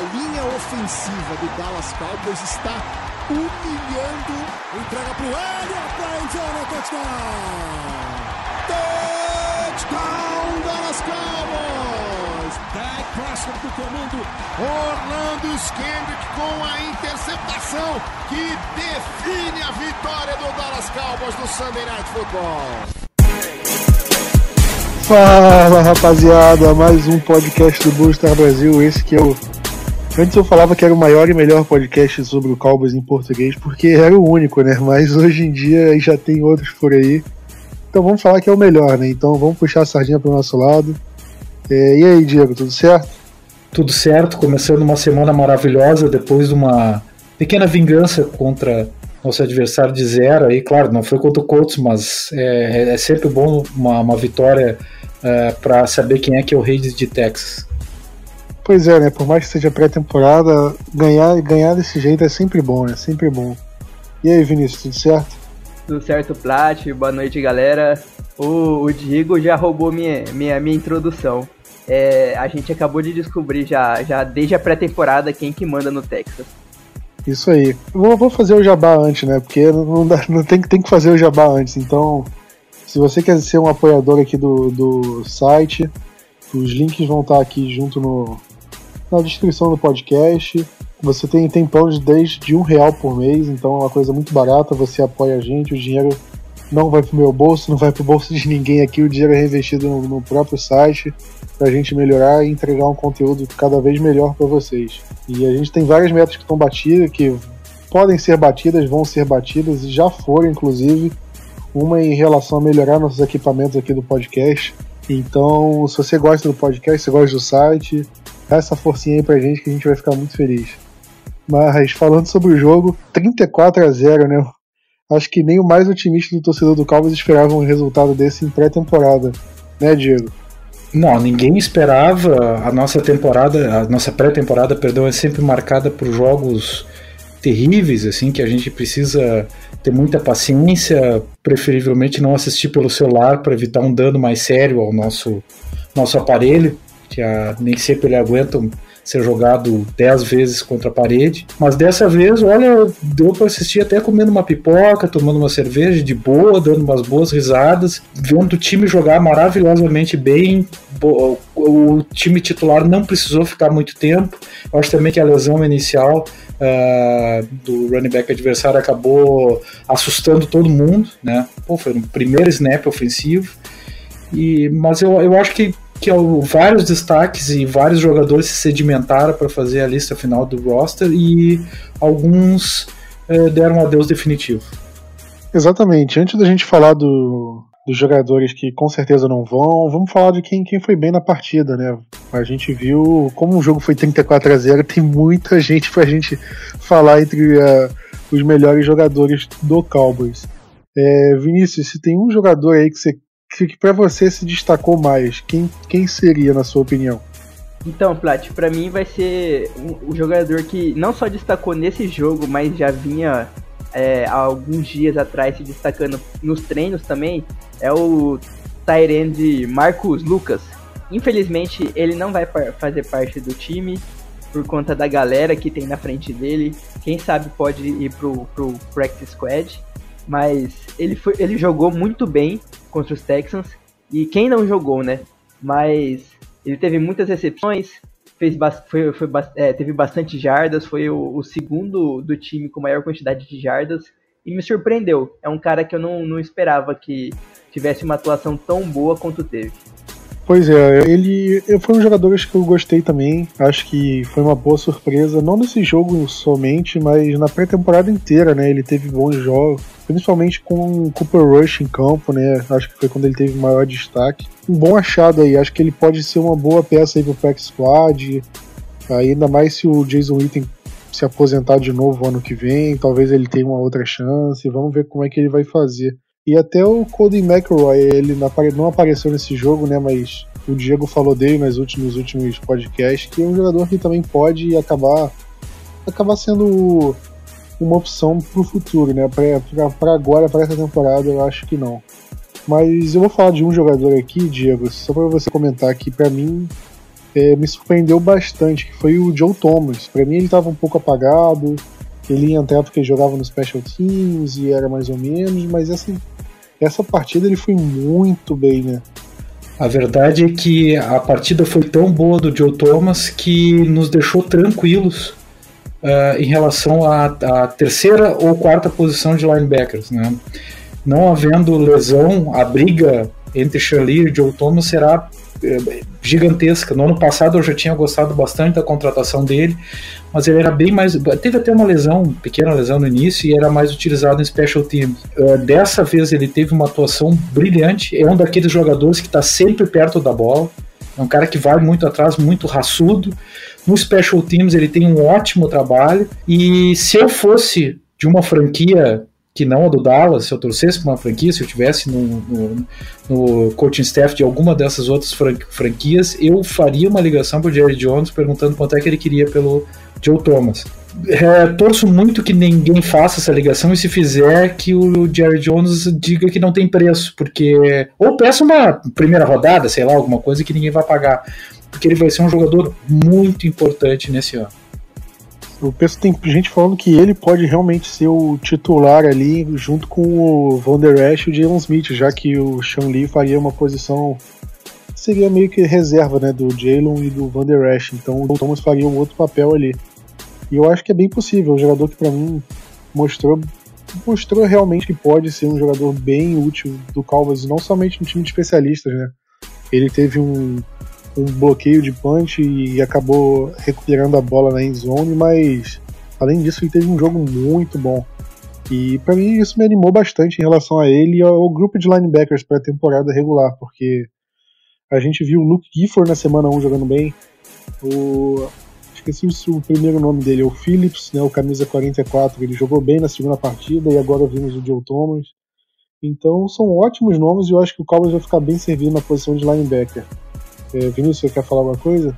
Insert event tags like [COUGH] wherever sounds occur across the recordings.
Linha ofensiva do Dallas Cowboys está humilhando. Entrega para o Elliott para endzone, touchdown! Touchdown, Dallas Cowboys! Dak Prescott do comando. Orlando Skendrick com a interceptação que define a vitória do Dallas Cowboys no Sunday Night Football. Fala rapaziada, mais um podcast do Booster Brasil. Esse que é o. Antes eu falava que era o maior e melhor podcast sobre o Cowboys em português, porque era o único, né? Mas hoje em dia já tem outros por aí. Então vamos falar que é o melhor, né? Então vamos puxar a sardinha pro nosso lado. É, e aí, Diego, tudo certo? Tudo certo, começando uma semana maravilhosa depois de uma pequena vingança contra nosso adversário de zero. Aí, claro, não foi contra o Colts, mas é, é sempre bom uma, uma vitória é, para saber quem é que é o rei de Texas. Pois é, né? Por mais que seja pré-temporada, ganhar, ganhar desse jeito é sempre bom, né? Sempre bom. E aí, Vinícius, tudo certo? Tudo certo, Plat? Boa noite, galera. O, o Diego já roubou minha, minha, minha introdução. É, a gente acabou de descobrir já, já desde a pré-temporada quem que manda no Texas. Isso aí. Vou, vou fazer o jabá antes, né? Porque não, dá, não tem, tem que fazer o jabá antes. Então, se você quer ser um apoiador aqui do, do site, os links vão estar aqui junto no, na descrição do podcast. Você tem, tem planos desde um real por mês, então é uma coisa muito barata. Você apoia a gente, o dinheiro não vai pro meu bolso, não vai pro bolso de ninguém aqui, o dinheiro é reinvestido no, no próprio site pra gente melhorar e entregar um conteúdo cada vez melhor para vocês. E a gente tem várias metas que estão batidas, que podem ser batidas, vão ser batidas e já foram, inclusive. Uma em relação a melhorar nossos equipamentos aqui do podcast. Então, se você gosta do podcast, se gosta do site, essa forcinha aí pra gente que a gente vai ficar muito feliz. Mas falando sobre o jogo, 34 a 0, né? Acho que nem o mais otimista do torcedor do Cowboys esperava um resultado desse em pré-temporada, né, Diego? Não, ninguém esperava. A nossa temporada, a nossa pré-temporada, perdão, é sempre marcada por jogos terríveis, assim, que a gente precisa ter muita paciência, preferivelmente não assistir pelo celular para evitar um dano mais sério ao nosso nosso aparelho, que a, nem sempre ele aguenta ser jogado 10 vezes contra a parede. Mas dessa vez, olha, deu para assistir até comendo uma pipoca, tomando uma cerveja de boa, dando umas boas risadas, vendo o time jogar maravilhosamente bem. O time titular não precisou ficar muito tempo. Eu acho também que a lesão inicial Uh, do running back adversário acabou assustando todo mundo, né? Pô, foi um primeiro snap ofensivo. E, mas eu, eu acho que que vários destaques e vários jogadores se sedimentaram para fazer a lista final do roster e alguns é, deram um adeus definitivo. Exatamente. Antes da gente falar do, dos jogadores que com certeza não vão, vamos falar de quem, quem foi bem na partida, né? A gente viu como o jogo foi 34 a 0, tem muita gente para a gente falar entre uh, os melhores jogadores do Cowboys. É, Vinícius, se tem um jogador aí que você que para você se destacou mais, quem, quem seria na sua opinião? Então, Plat, para mim vai ser o jogador que não só destacou nesse jogo, mas já vinha é, há alguns dias atrás se destacando nos treinos também, é o Tyrande Marcos Lucas. Infelizmente, ele não vai fazer parte do time por conta da galera que tem na frente dele. Quem sabe pode ir pro, pro Practice Squad. Mas ele, foi, ele jogou muito bem contra os Texans. E quem não jogou, né? Mas ele teve muitas recepções, fez foi, foi, é, teve bastante jardas, foi o, o, segundo do time com maior quantidade de jardas. E me surpreendeu. É um cara que eu não, não esperava que tivesse uma atuação tão boa quanto teve. Pois é, ele foi um jogador que eu gostei também. Acho que foi uma boa surpresa, não nesse jogo somente, mas na pré-temporada inteira, né? Ele teve bons jogos, principalmente com o Cooper Rush em campo, né? Acho que foi quando ele teve maior destaque. Um bom achado aí, acho que ele pode ser uma boa peça aí pro Pack Squad. Ainda mais se o Jason Witten se aposentar de novo ano que vem, talvez ele tenha uma outra chance. Vamos ver como é que ele vai fazer. E até o Cody McElroy, ele não apareceu nesse jogo, né? Mas o Diego falou dele nos últimos, últimos podcasts, que é um jogador que também pode acabar, acabar sendo uma opção para o futuro, né? Para agora, para essa temporada, eu acho que não. Mas eu vou falar de um jogador aqui, Diego, só para você comentar que para mim é, me surpreendeu bastante, que foi o Joe Thomas. Para mim ele estava um pouco apagado, ele ia entrar porque jogava no Special Teams e era mais ou menos, mas essa, essa partida ele foi muito bem, né? A verdade é que a partida foi tão boa do Joe Thomas que nos deixou tranquilos uh, em relação à, à, terceira ou quarta posição de linebackers. Né? Não havendo lesão, a briga entre Shirley e Joe Thomas será eh, gigantesca. No ano passado eu já tinha gostado bastante da contratação dele, mas ele era bem mais. Teve até uma lesão, pequena lesão no início, e era mais utilizado em special teams. Uh, dessa vez ele teve uma atuação brilhante. É um daqueles jogadores que está sempre perto da bola. É um cara que vai muito atrás, muito raçudo. No special teams ele tem um ótimo trabalho. E se eu fosse de uma franquia que não a do Dallas, se eu torcesse para uma franquia, se eu tivesse no, no, no, coaching staff de alguma dessas outras franquias, eu faria uma ligação para o Jerry Jones perguntando quanto é que ele queria pelo Joe Thomas. É, torço muito que ninguém faça essa ligação e se fizer que o Jerry Jones diga que não tem preço, porque ou peça uma primeira rodada, sei lá, alguma coisa que ninguém vai pagar, porque ele vai ser um jogador muito importante nesse ano. Eu penso que tem gente falando que ele pode realmente ser o titular ali, junto com o Van Der Esch e o Jalen Smith, já que o Sean Lee faria uma posição. Seria meio que reserva né, do Jalen e do Van Der Esch, então o Thomas faria um outro papel ali. E eu acho que é bem possível, um jogador que para mim mostrou mostrou realmente que pode ser um jogador bem útil do Calvas, não somente no time de especialistas, né? Ele teve um, um bloqueio de punch e acabou recuperando a bola na endzone, mas além disso ele teve um jogo muito bom. E para mim isso me animou bastante em relação a ele e ao grupo de linebackers para a temporada regular, porque a gente viu o Luke Gifford na semana 1 jogando bem, o esqueci o primeiro nome dele, o Phillips, né, o camisa 44, ele jogou bem na segunda partida e agora vimos o Joe Thomas. Então são ótimos nomes e eu acho que o Cowboys vai ficar bem servido na posição de linebacker. É, Vinícius, você quer falar alguma coisa?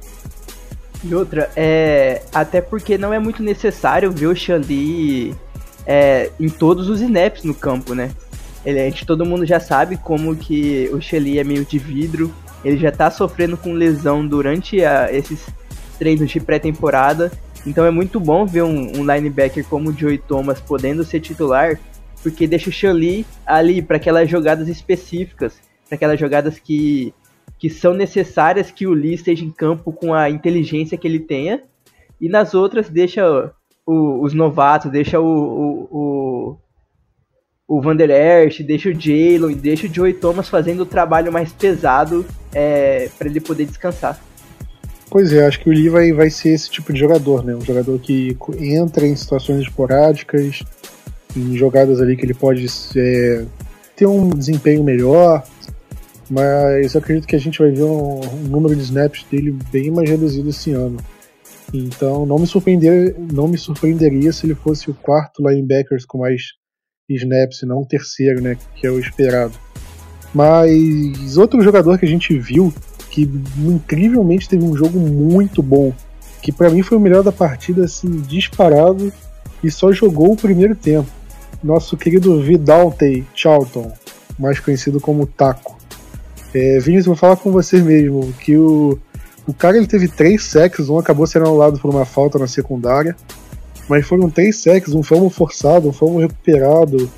E outra, é, até porque não é muito necessário ver o Xandi é, em todos os snaps no campo, né? Ele, a gente, todo mundo já sabe como que o Shelly é meio de vidro, ele já tá sofrendo com lesão durante a, esses treinos de pré-temporada, então é muito bom ver um, um, linebacker como o Joey Thomas podendo ser titular, porque deixa o Shelly ali para aquelas jogadas específicas, para aquelas jogadas que que são necessárias que o Lee esteja em campo com a inteligência que ele tenha, e nas outras deixa o, os novatos, deixa o, o, o, o Van Der deixa o Jalen, deixa o Joey Thomas fazendo o trabalho mais pesado é, para ele poder descansar. Pois é, acho que o Lee vai, vai ser esse tipo de jogador, né? Um jogador que entra em situações esporádicas, em jogadas ali que ele pode é, ter um desempenho melhor, mas eu acredito que a gente vai ver um, um, número de snaps dele bem mais reduzido esse ano. Então não me, surpreender, não me surpreenderia se ele fosse o quarto linebackers com mais snaps, e não o terceiro, né, que é o esperado. Mas outro jogador que a gente viu que incrivelmente teve um jogo muito bom, que para mim foi o melhor da partida, assim, disparado, e só jogou o primeiro tempo. Nosso querido Vidaltey Charlton, mais conhecido como Taco. É, Vinícius, vou falar com você mesmo, que o, o cara ele teve três sacks, um acabou sendo anulado por uma falta na secundária, mas foram três sacks, um fumble forçado, um fumble recuperado,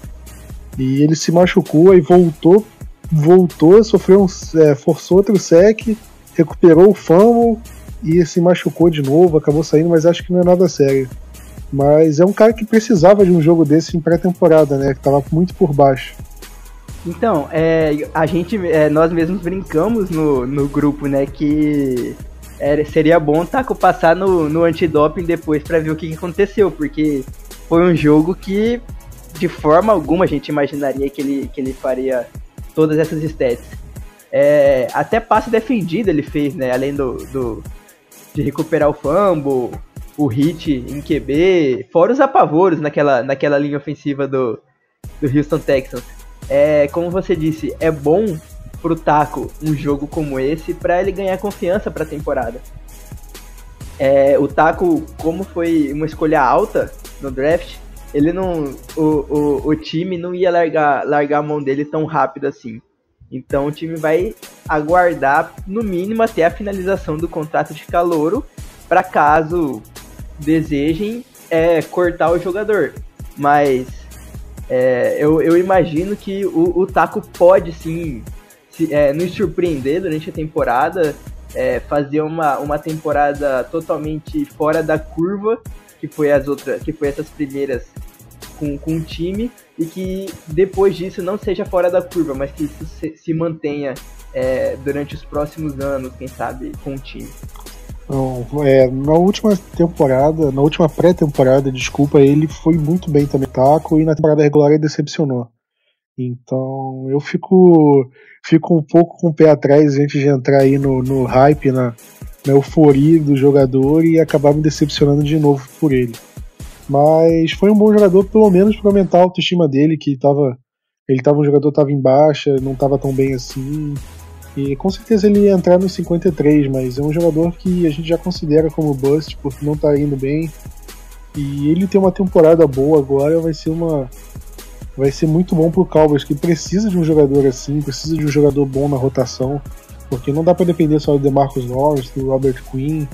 e ele se machucou e voltou, voltou, sofreu um, é, forçou outro sec, recuperou o fumble e se machucou de novo, acabou saindo, mas acho que não é nada sério. Mas é um cara que precisava de um jogo desse em pré-temporada, né? Que tava muito por baixo. Então, é, a gente, é, nós mesmos brincamos no, no grupo, né, que seria bom Taco passar no, no antidoping depois para ver o que, que aconteceu, porque foi um jogo que de forma alguma a gente imaginaria que ele, que ele faria todas essas stats. É, até passe defendido ele fez, né? Além do, do, de recuperar o fumble, o hit em QB, fora os apavoros naquela, naquela linha ofensiva do, do Houston Texans. É, como você disse, é bom pro Taco um jogo como esse para ele ganhar confiança para a temporada. É, o Taco, como foi uma escolha alta no draft, ele não, o, o, o time não ia largar, largar a mão dele tão rápido assim. Então o time vai aguardar no mínimo até a finalização do contrato de calouro para caso desejem é, cortar o jogador. Mas é, eu, eu, imagino que o, o Taco pode sim se, é, nos surpreender durante a temporada, é, fazer uma, uma temporada totalmente fora da curva, que foi as outras, que foi essas primeiras com, com o time, e que depois disso não seja fora da curva, mas que isso se, se mantenha é, durante os próximos anos, quem sabe, com o time. Não, é, na última temporada, na última pré-temporada, desculpa, ele foi muito bem também, taco, e na temporada regular ele decepcionou. Então eu fico, fico um pouco com o pé atrás antes de entrar aí no, no hype, na, na euforia do jogador e acabar me decepcionando de novo por ele. Mas foi um bom jogador, pelo menos para aumentar a autoestima dele, que tava, ele tava um jogador tava em baixa, não tava tão bem assim. E com certeza ele ia entrar nos 53, mas é um jogador que a gente já considera como bust porque não tá indo bem. E ele ter uma temporada boa agora vai ser uma vai ser muito bom pro Cowboys que precisa de um jogador assim, precisa de um jogador bom na rotação, porque não dá para depender só do DeMarcus Lawrence, do Robert Quinn.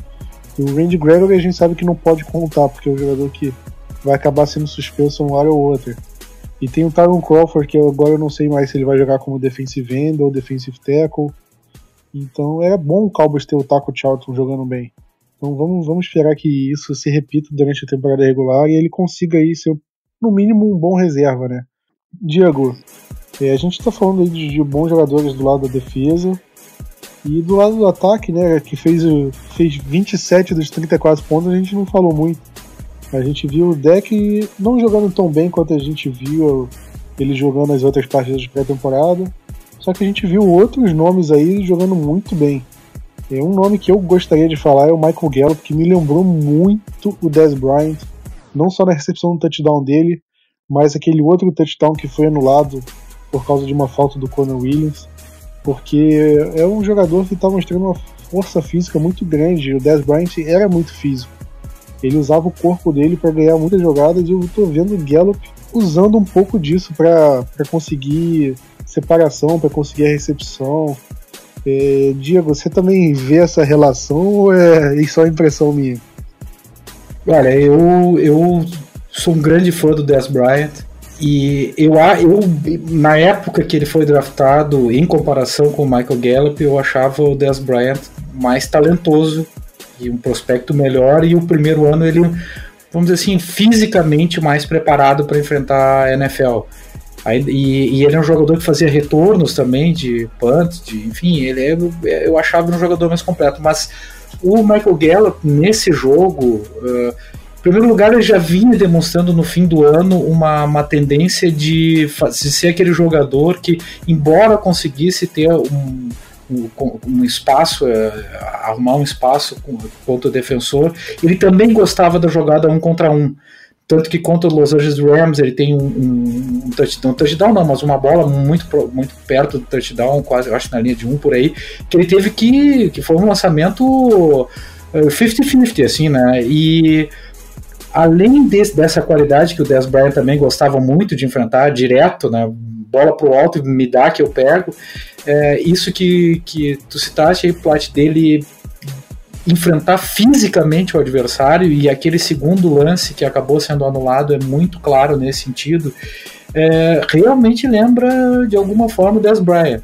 O Randy Gregory a gente sabe que não pode contar, porque é um jogador que vai acabar sendo suspenso uma hora ou outra. E tem o Tyron Crawford, que agora eu não sei mais se ele vai jogar como defensive end ou defensive tackle. Então é bom o Cowboys ter o Taco Charlton jogando bem. Então vamos, vamos esperar que isso se repita durante a temporada regular e ele consiga aí ser, no mínimo, um bom reserva, né? Diego, é, a gente está falando aí de, de, bons jogadores do lado da defesa e do lado do ataque, né, que fez, fez 27 dos 34 pontos, a gente não falou muito. A gente viu o deck não jogando tão bem quanto a gente viu ele jogando as outras partidas de pré-temporada. Só que a gente viu outros nomes aí jogando muito bem. E um nome que eu gostaria de falar é o Michael Gallup, que me lembrou muito o Dez Bryant, não só na recepção do touchdown dele, mas aquele outro touchdown que foi anulado por causa de uma falta do Conor Williams, porque é um jogador que está mostrando uma força física muito grande. O Dez Bryant era muito físico. Ele usava o corpo dele para ganhar muitas jogadas e eu tô vendo o Gallup usando um pouco disso para conseguir separação, para conseguir a recepção. É, Diego, você também vê essa relação ou é só impressão minha? Olha, eu, eu sou um grande fã do Dez Bryant e eu, eu, na época que ele foi draftado, em comparação com o Michael Gallup, eu achava o Dez Bryant mais talentoso e um prospecto melhor, e o primeiro ano ele, vamos dizer assim, fisicamente mais preparado para enfrentar a NFL. Aí, e, e, ele é um jogador que fazia retornos também de punts, de, enfim, ele é, eu achava um jogador mais completo, mas o Michael Gallup nesse jogo, uh, em primeiro lugar, ele já vinha demonstrando no fim do ano uma, uma tendência de, de ser aquele jogador que, embora conseguisse ter um um, um espaço, é, arrumar um espaço contra o defensor. Ele também gostava da jogada um contra um. Tanto que contra o Los Angeles Rams ele tem um, um, um touchdown, touchdown não, mas uma bola muito, muito perto do touchdown, quase, eu acho na linha de um por aí, que ele teve que, que foi um lançamento 50-50, é, assim, né? E além desse, dessa qualidade que o Dez Bryant também gostava muito de enfrentar direto, né? Bola pro alto e me dá que eu pego. É, isso que, que tu citaste aí, plot dele enfrentar fisicamente o adversário e aquele segundo lance que acabou sendo anulado é muito claro nesse sentido. É, realmente lembra de alguma forma o Dez Bryant.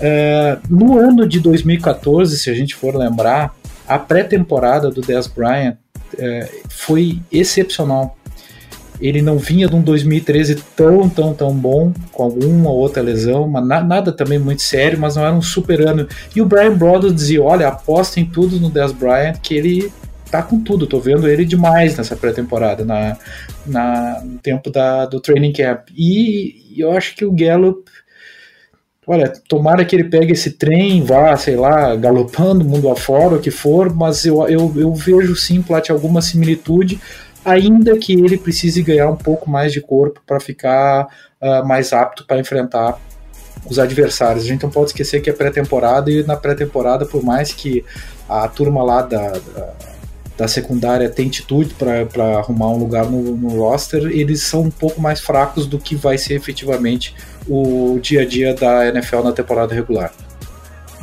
É, no ano de 2014, se a gente for lembrar, a pré-temporada do Dez Bryant é, foi excepcional ele não vinha de um 2013 tão, tão, tão bom, com alguma outra lesão, mas na, nada também muito sério, mas não era um super ano. E o Brian Brothers dizia: olha, apostem tudo no Dez Bryant, que ele tá com tudo, tô vendo ele demais nessa pré-temporada, na, na, no tempo da, do training camp. E, e eu acho que o Gallup olha, tomara que ele pegue esse trem, vá, sei lá, galopando mundo afora, o que for, mas eu, eu, eu vejo sim, Plat, alguma similitude, ainda que ele precise ganhar um pouco mais de corpo para ficar uh, mais apto para enfrentar os adversários. A gente não pode esquecer que é pré-temporada e na pré-temporada, por mais que a turma lá da, da, da secundária tem atitude para arrumar um lugar no, no, roster, eles são um pouco mais fracos do que vai ser efetivamente o dia a dia da NFL na temporada regular.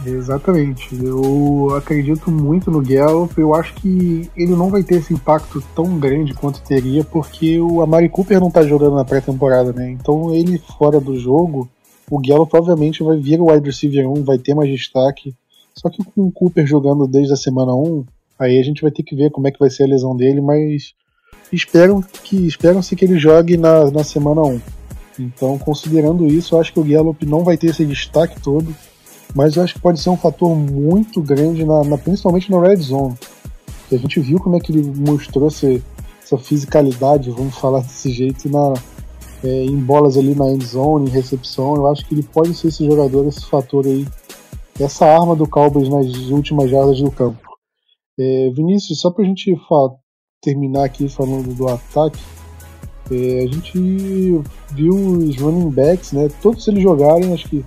Exatamente. Eu acredito muito no Gallup. Eu acho que ele não vai ter esse impacto tão grande quanto teria, porque o Amari Cooper não tá jogando na pré-temporada, né? Então ele fora do jogo, o Gallup provavelmente vai vir o wide receiver 1, vai ter mais destaque. Só que com o Cooper jogando desde a semana 1, aí a gente vai ter que ver como é que vai ser a lesão dele, mas esperam que esperam-se que ele jogue na, na semana 1. Então, considerando isso, eu acho que o Gallup não vai ter esse destaque todo, mas eu acho que pode ser um fator muito grande, na, na principalmente no Red Zone. a gente viu como é que ele mostrou essa, essa fisicalidade, vamos falar [LAUGHS] desse jeito, na, é, em bolas ali na end zone, em recepção. Eu acho que ele pode ser esse jogador, esse fator aí, essa arma do Cowboys nas últimas jardas do campo. É, Vinícius, só pra gente terminar aqui falando do ataque, é, a gente viu os running backs, né? Todos eles jogarem, acho que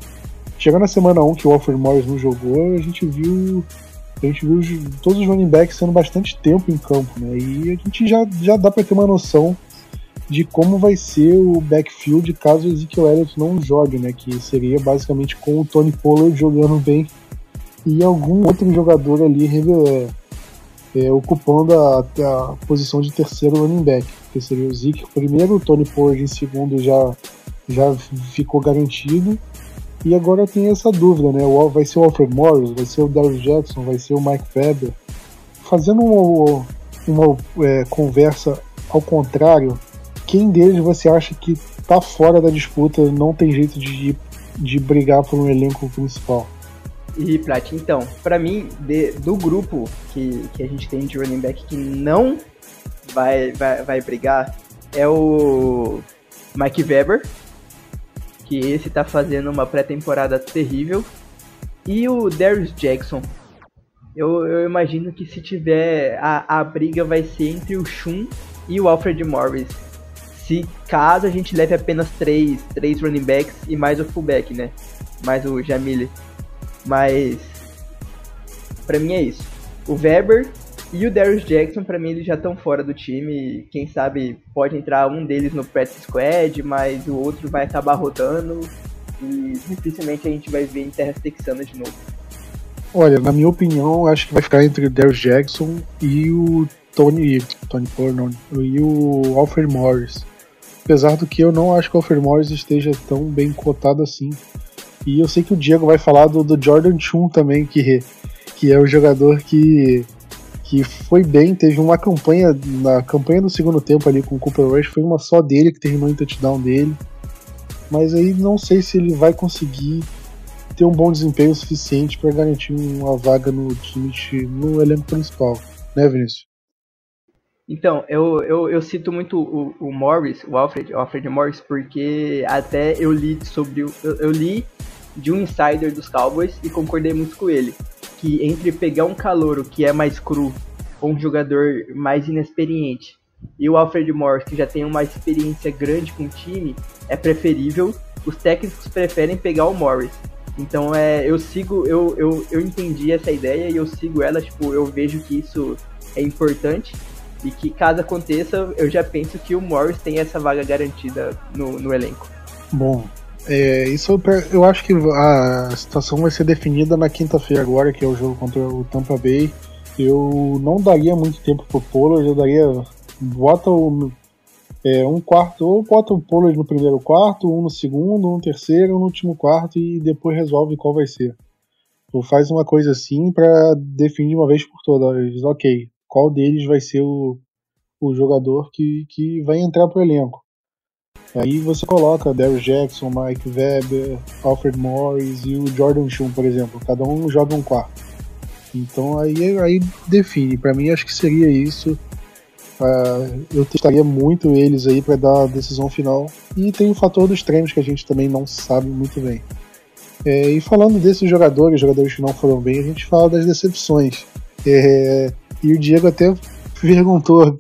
chegando na semana 1 que o Alfred Morris não jogou, a gente viu a gente viu todos os running backs sendo bastante tempo em campo, né? E a gente já, já dá para ter uma noção de como vai ser o backfield caso o Ezekiel Elliott não jogue, né? Que seria basicamente com o Tony Pollard jogando bem e algum outro jogador ali é, ocupando a, a, posição de terceiro running back, que seria o Zeke primeiro, o Tony Pollard em segundo já, já ficou garantido. E agora tem essa dúvida, né? Vai ser o Alfred Morris, vai ser o Darius Jackson, vai ser o Mike Weber. Fazendo uma, uma é, conversa ao contrário, quem deles você acha que tá fora da disputa, não tem jeito de, de brigar por um elenco principal? E Plat, então, para mim, de, do grupo que, que a gente tem de running back que não vai, vai, vai brigar é o Mike Weber, que esse tá fazendo uma pré-temporada terrível, e o Darius Jackson. Eu, eu imagino que se tiver a, a briga vai ser entre o Shun e o Alfred Morris se caso a gente leve apenas três, três running backs e mais o fullback, né? Mais o Jamile. Mas para mim é isso. O Weber e o Darius Jackson, para mim, eles já estão fora do time. Quem sabe pode entrar um deles no practice squad, mas o outro vai acabar rodando e dificilmente a gente vai ver em terras texanas de novo. Olha, na minha opinião, acho que vai ficar entre o Darius Jackson e o Tony, Tony Pornon e o Alfred Morris. Apesar do que eu não acho que o Alfred Morris esteja tão bem cotado assim. E eu sei que o Diego vai falar do, do Jordan Chun também, que, que é o jogador que, que foi bem, teve uma campanha, na campanha do segundo tempo ali com o Cooper Rush, foi uma só dele que terminou em touchdown dele. Mas aí não sei se ele vai conseguir ter um bom desempenho suficiente para garantir uma vaga no time, no elenco principal, né, Vinícius? Então, eu, eu, eu cito muito o, o Morris, o Alfred, o Alfred Morris, porque até eu li sobre o, eu, eu li de um insider dos Cowboys e concordei muito com ele. Que entre pegar um calouro que é mais cru ou um jogador mais inexperiente e o Alfred Morris, que já tem uma experiência grande com o time, é preferível. Os técnicos preferem pegar o Morris. Então é, eu sigo, eu, eu, eu entendi essa ideia e eu sigo ela, tipo, eu vejo que isso é importante e que caso aconteça, eu já penso que o Morris tem essa vaga garantida no, no elenco. Bom, é, isso eu acho que a situação vai ser definida na quinta-feira agora, que é o jogo contra o Tampa Bay. Eu não daria muito tempo pro Pollard, eu daria. Bota é, um quarto, ou bota o Pollard no primeiro quarto, um no segundo, um no terceiro, um no último quarto e depois resolve qual vai ser. Ou faz uma coisa assim para definir uma vez por todas. Ok, qual deles vai ser o, o jogador que, que vai entrar pro elenco. Aí você coloca Darius Jackson, Mike Weber, Alfred Morris e o Jordan Shum, por exemplo. Cada um joga um quarto. Então aí, aí define. Para mim acho que seria isso. Uh, eu testaria muito eles aí para dar a decisão final. E tem o fator dos treinos que a gente também não sabe muito bem. É, e falando desses jogadores, jogadores que não foram bem, a gente fala das decepções. É, e o Diego até [LAUGHS] perguntou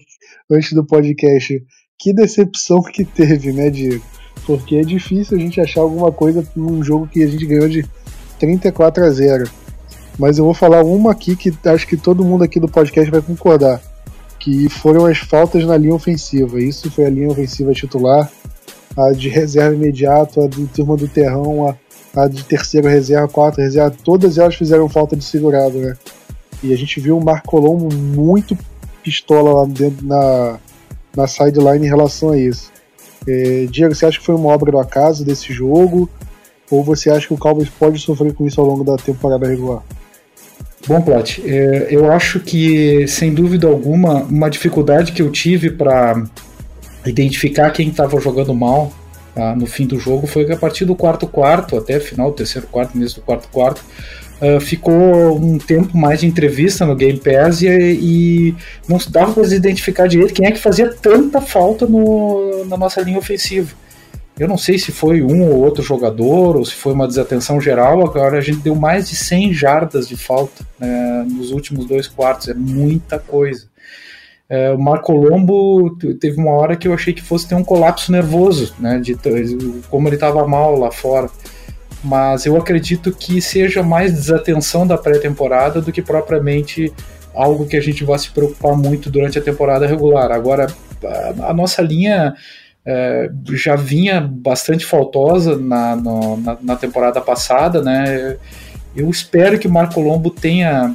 antes do podcast que decepção que teve, né, Diego? Porque é difícil a gente achar alguma coisa num jogo que a gente ganhou de 34 a 0. Mas eu vou falar uma aqui que acho que todo mundo aqui do podcast vai concordar. Que foram as faltas na linha ofensiva. Isso foi a linha ofensiva titular, a de reserva imediato, a do turma do terrão, a a de terceira reserva, quarta reserva, todas elas fizeram falta de segurado, né? E a gente viu o Marco Colombo muito pistola lá dentro na, na sideline em relação a isso. É, Diego, você acha que foi uma obra do acaso desse jogo? Ou você acha que o Cowboys pode sofrer com isso ao longo da temporada regular? Bom, Plat, é, eu acho que, sem dúvida alguma, uma dificuldade que eu tive para identificar quem estava jogando mal ah, no fim do jogo foi que a partir do quarto quarto, até final terceiro quarto, mesmo do quarto quarto, uh, ficou um tempo mais de entrevista no Game Pass e, e não dava para identificar direito quem é que fazia tanta falta no, na nossa linha ofensiva. Eu não sei se foi um ou outro jogador ou se foi uma desatenção geral. Agora a gente deu mais de 100 jardas de falta né, nos últimos dois quartos. É muita coisa. É, o Marco Lombo teve uma hora que eu achei que fosse ter um colapso nervoso, né, de como ele estava mal lá fora. Mas eu acredito que seja mais desatenção da pré-temporada do que propriamente algo que a gente vai se preocupar muito durante a temporada regular. Agora, a, a nossa linha é, já vinha bastante faltosa na, no, na, na, temporada passada, né? Eu espero que o Marco Lombo tenha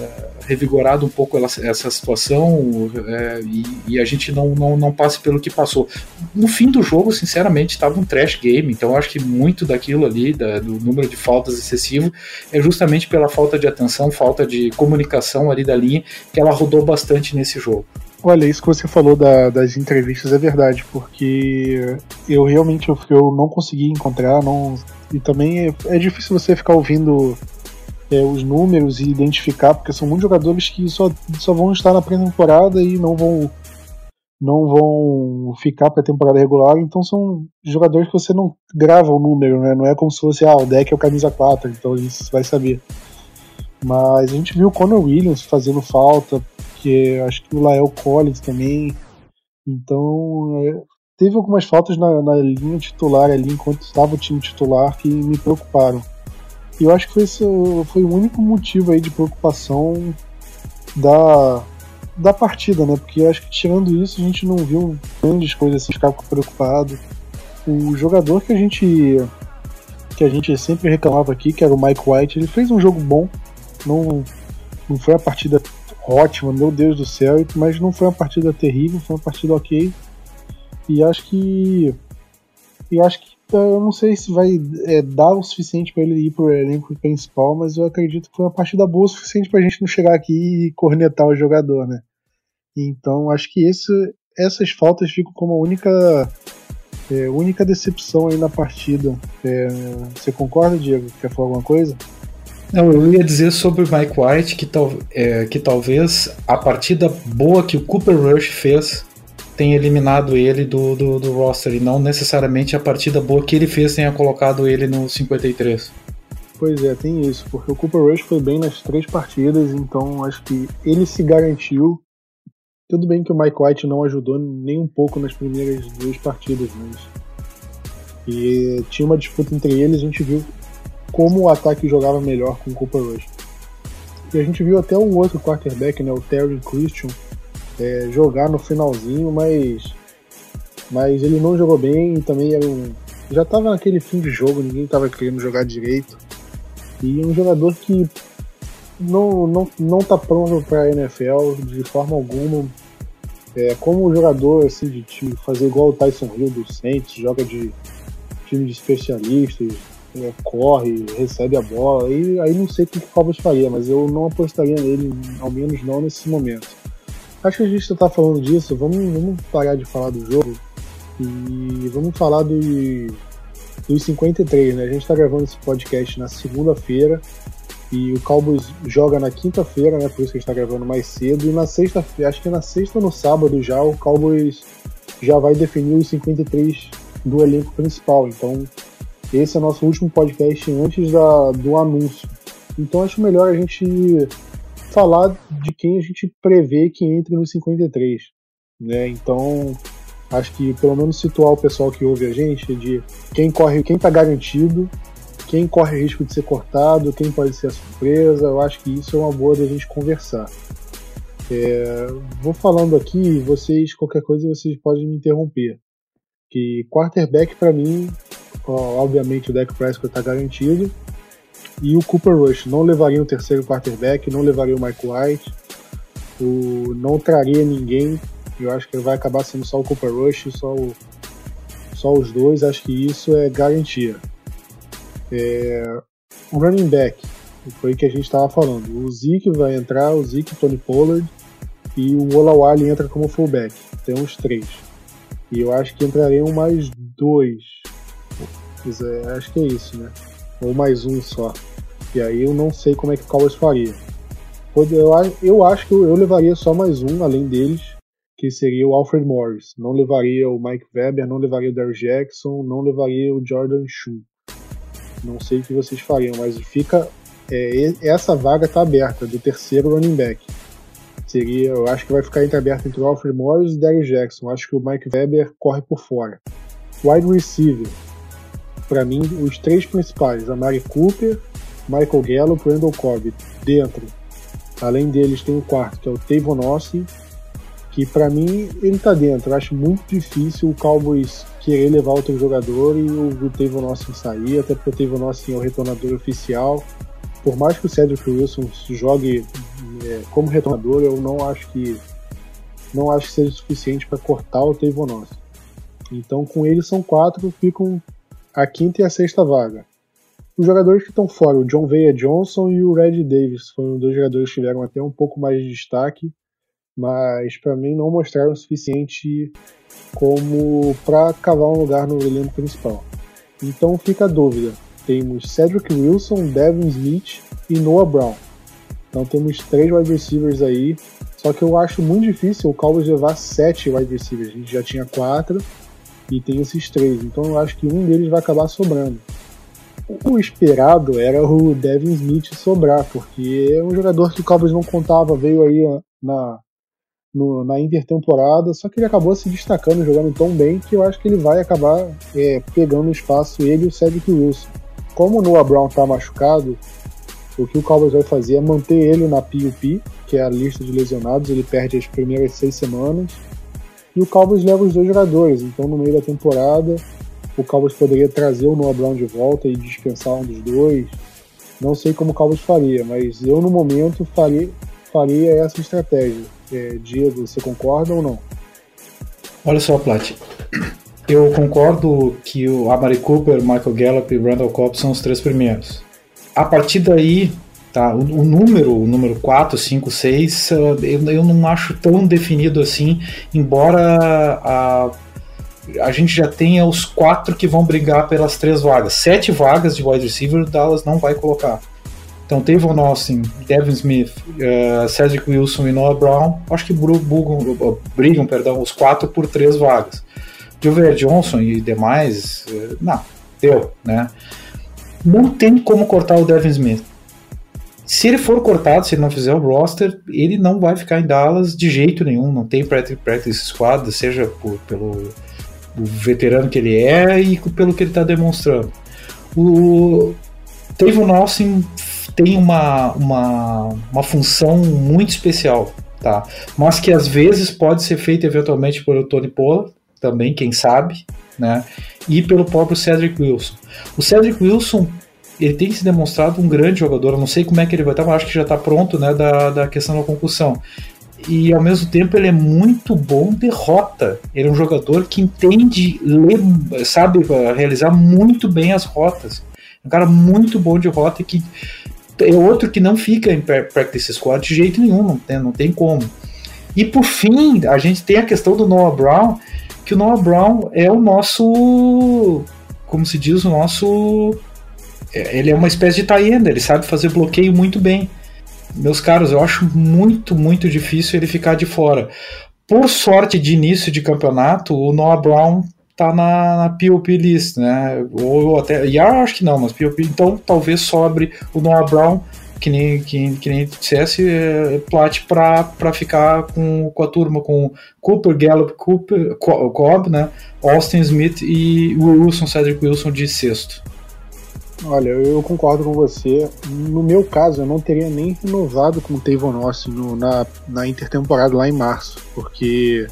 é, revigorado um pouco essa, essa situação é, e, e, a gente não, não, não passe pelo que passou. No fim do jogo, sinceramente, estava um trash game, então acho que muito daquilo ali, da, do número de faltas excessivo, é justamente pela falta de atenção, falta de comunicação ali da linha, que ela rodou bastante nesse jogo. Olha, isso que você falou da, das entrevistas é verdade, porque eu realmente eu, eu não consegui encontrar, não, e também é, é difícil você ficar ouvindo é, os números e identificar, porque são muitos jogadores que só, só vão estar na pré-temporada e não vão não vão ficar para a temporada regular, então são jogadores que você não grava o número, né? Não é como se fosse, ah, o deck é o camisa 4, então gente vai saber. Mas a gente viu o Conor Williams fazendo falta, que acho que o Lael Collins também. Então, é, teve algumas faltas na, na linha titular ali, enquanto estava o time titular, que me preocuparam. E eu acho que esse foi o único motivo aí de preocupação da, da partida, né? Porque acho que tirando isso a gente não viu grandes coisas assim, ficar preocupado. O jogador que a gente que a gente sempre reclamava aqui, que era o Mike White, ele fez um jogo bom. Não, não foi uma partida ótima, meu Deus do céu, mas não foi uma partida terrível, foi uma partida ok. E acho que. E acho que eu não sei se vai é, dar o suficiente para ele ir pro elenco principal, mas eu acredito que foi uma partida boa o suficiente pra gente não chegar aqui e cornetar o jogador, né? Então acho que esse, essas faltas ficam como a única é, única decepção aí na partida. É, você concorda, Diego? Quer falar alguma coisa? Não, eu ia dizer sobre o Mike White que, tal, é, que talvez a partida boa que o Cooper Rush fez tenha eliminado ele do, do, do, roster e não necessariamente a partida boa que ele fez tenha colocado ele no 53. Pois é, tem isso, porque o Cooper Rush foi bem nas três partidas, então acho que ele se garantiu. Tudo bem que o Mike White não ajudou nem um pouco nas primeiras duas partidas, mas. E tinha uma disputa entre eles, a gente viu como o ataque jogava melhor com o Cooper Rush. E a gente viu até o outro quarterback, né, o Terry Christian, é, jogar no finalzinho, mas mas ele não jogou bem e também era um, já estava naquele fim de jogo, ninguém estava querendo jogar direito. E um jogador que não, não, não tá pronto para a NFL de forma alguma. É, como jogador assim, de, de fazer igual o Tyson Hill do Saints, joga de time de especialistas, é, corre, recebe a bola, e aí não sei o que o Cowboys faria, mas eu não apostaria nele, ao menos não nesse momento. Acho que a gente já tá falando disso, vamos, vamos parar de falar do jogo e vamos falar do, dos 53, né? A gente tá gravando esse podcast na segunda-feira e o Cowboys joga na quinta-feira, né? Por isso que a gente tá gravando mais cedo. E na sexta-feira, acho que na sexta ou no sábado já, o Cowboys já vai definir os 53 do elenco principal. Então esse é o nosso último podcast antes da, do anúncio. Então acho melhor a gente falar de quem a gente prevê que entre no 53. Né? Então acho que pelo menos situar o pessoal que ouve a gente de quem corre, quem está garantido, quem corre risco de ser cortado, quem pode ser a surpresa. Eu acho que isso é uma boa da gente conversar. É, vou falando aqui, vocês qualquer coisa vocês podem me interromper. Que quarterback para mim, obviamente o Dak Prescott está garantido e o Cooper Rush não levaria o terceiro quarterback, não levaria o Mike White, o, não traria ninguém. Eu acho que vai acabar sendo só o Cooper Rush, só, o, só os dois. Acho que isso é garantia. É, o running back, foi o que a gente estava falando. O Zeke vai entrar, o Zeke, Tony Pollard e o Olawale entra como fullback. Tem uns três. E eu acho que entrariam mais dois. É, acho que é isso, né? Ou mais um só. E aí eu não sei como é que o Cowboys faria. Eu, eu acho que eu levaria só mais um, além deles, que seria o Alfred Morris. Não levaria o Mike Weber, não levaria o Derrick Jackson, não levaria o Jordan Shu. Não sei o que vocês fariam, mas fica. É, essa vaga está aberta do terceiro running back. Seria, eu acho que vai ficar entreaberto entre o Alfred Morris e o Derrick Jackson. Acho que o Mike Weber corre por fora. Wide receiver. Para mim, os três principais: a Mari Cooper, Michael Gallup, Randall Cobb dentro. Além deles tem o quarto, que é o Tavon Austin, que para mim ele tá dentro. Eu acho muito difícil o Cowboys querer levar outro jogador e o, o Tavon Austin sair, até porque o Tavon Austin é o retornador oficial. Por mais que o Cedric Wilson jogue é, como retornador, eu não acho que não acho que seja suficiente para cortar o Tavon Austin. Então com ele são quatro, ficam a quinta e a sexta vaga. Os jogadores que estão fora, o John Veia Johnson e o Red Davis, foram dois jogadores que tiveram até um pouco mais de destaque, mas para mim não mostraram o suficiente como para cavar um lugar no elenco principal. Então fica a dúvida. Temos Cedric Wilson, Devin Smith e Noah Brown. Então temos três wide receivers aí. Só que eu acho muito difícil o Cowboys levar sete wide receivers. A gente já tinha quatro e tem esses três. Então eu acho que um deles vai acabar sobrando o esperado era o Devin Smith sobrar, porque é um jogador que o Cowboys não contava, veio aí na, no, na intertemporada, só que ele acabou se destacando, jogando tão bem, que eu acho que ele vai acabar é, pegando espaço, ele e o Cedric Wilson. Como o Noah Brown tá machucado, o que o Cowboys vai fazer é manter ele na PUP, que é a lista de lesionados, ele perde as primeiras seis semanas, e o Cowboys leva os dois jogadores, então no meio da temporada o Cowboys poderia trazer o Noah Brown de volta e dispensar um dos dois. Não sei como o Cowboys faria, mas eu no momento faria, faria essa estratégia. É, Diego, você concorda ou não? Olha só, Plat. Eu concordo que o Amari Cooper, Michael Gallup e Randall Cobb são os três primeiros. A partir daí, tá, o, o número, o número 4, 5, 6, eu, eu não acho tão definido assim, embora a a gente já tem os quatro que vão brigar pelas três vagas. Sete vagas de wide receiver, o Dallas não vai colocar. Então, Tavon Austin, Devin Smith, uh, Cedric Wilson e Noah Brown, acho que brigam, brigam perdão, os quatro por três vagas. Jover Johnson e demais, uh, não, deu, né? Não tem como cortar o Devin Smith. Se ele for cortado, se ele não fizer o roster, ele não vai ficar em Dallas de jeito nenhum. Não tem practice squad, seja por, pelo veterano que ele é e pelo que ele está demonstrando. O Tavon Austin tem uma, uma, uma função muito especial, tá? mas que às vezes pode ser feita eventualmente pelo Tony Pollard, também, quem sabe, né? e pelo próprio Cedric Wilson. O Cedric Wilson ele tem se demonstrado um grande jogador. Eu não sei como é que ele vai estar, mas acho que já está pronto, né, da, da questão da concussão e ao mesmo tempo ele é muito bom de rota. Ele é um jogador que entende, lê, sabe realizar muito bem as rotas. Um cara muito bom de rota que é outro que não fica em practice squad de jeito nenhum, não tem, não tem como. E por fim, a gente tem a questão do Noah Brown, que o Noah Brown é o nosso, como se diz, o nosso, ele é uma espécie de tie ele sabe fazer bloqueio muito bem meus caros, eu acho muito, muito difícil ele ficar de fora. Por sorte de início de campeonato, o Noah Brown tá na, na POP list, né? Ou até. Yar acho que não, mas POP. Então talvez sobre o Noah Brown, que nem, que, que nem dissesse, é, plate para ficar com, com a turma, com Cooper, Gallup, Cooper, Cobb, né? Austin Smith e Wilson, Cedric Wilson de sexto. Olha, eu concordo com você. No meu caso, eu não teria nem renovado com o Tavon no, na, na intertemporada lá em março, porque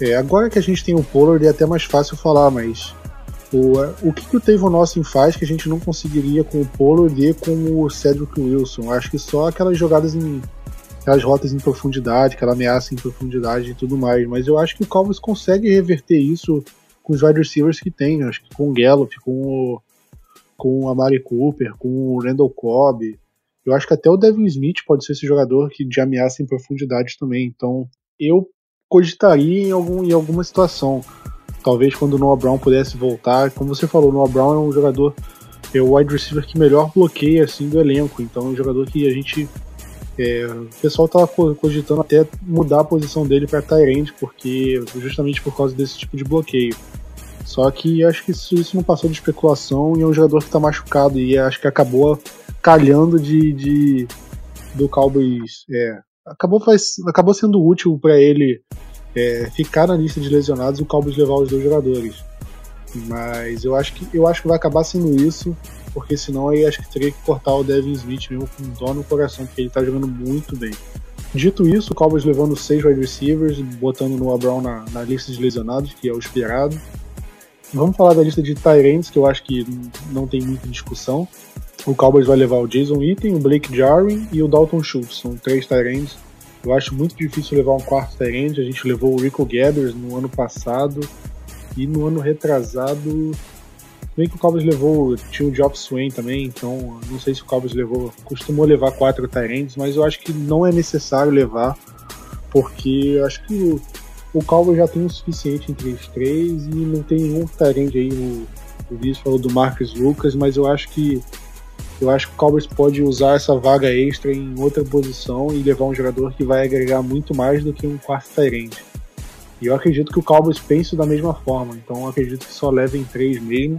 é, agora que a gente tem o Pollard é até mais fácil falar, mas o, o que, que o Tavon Austin faz que a gente não conseguiria com o Pollard e com o Cedric Wilson? Acho que só aquelas jogadas em aquelas rotas em profundidade, aquela ameaça em profundidade e tudo mais. Mas eu acho que o Cowboys consegue reverter isso com os wide receivers que tem. Acho que com o Gallup, com o, com o Amari Cooper, com o Randall Cobb. Eu acho que até o Devin Smith pode ser esse jogador que de ameaça em profundidade também. Então eu cogitaria em, algum, em alguma situação. Talvez quando o Noah Brown pudesse voltar. Como você falou, o Noah Brown é um jogador, é o wide receiver que melhor bloqueia assim, do elenco. Então é um jogador que a gente. É, o pessoal estava cogitando até mudar a posição dele para Tyrande, porque justamente por causa desse tipo de bloqueio. Só que acho que isso, isso não passou de especulação e é um jogador que está machucado e acho que acabou calhando de, de do Cowboys é, acabou, faz, acabou sendo útil para ele é, ficar na lista de lesionados e o Cowboys levar os dois jogadores. Mas eu acho que eu acho que vai acabar sendo isso, porque senão aí acho que teria que cortar o Devin Smith mesmo com dó no coração, porque ele tá jogando muito bem. Dito isso, o Cowboys levando seis wide receivers, botando o Noah Brown na, na, lista de lesionados, que é o esperado. Vamos falar da lista de Tyrants, que eu acho que não tem muita discussão. O Cowboys vai levar o Jason Witten, o Blake Jarwin e o Dalton Schultz. São três Tyrants eu acho muito difícil levar um quarto Tyrande. A gente levou o Rico Gathers no ano passado e no ano retrasado. Bem que o Cowboys levou, tinha o Geoff Swain também, então não sei se o Cowboys levou, costumou levar quatro Tyrands, mas eu acho que não é necessário levar, porque eu acho que o Cowboys já tem o suficiente entre os três e não tem nenhum Tyrande aí. O, o Viz falou do Marcus Lucas, mas eu acho que eu acho que o Cowboys pode usar essa vaga extra em outra posição e levar um jogador que vai agregar muito mais do que um quarto Tyrande. E eu acredito que o Cowboys pense da mesma forma, então eu acredito que só levem três mesmo.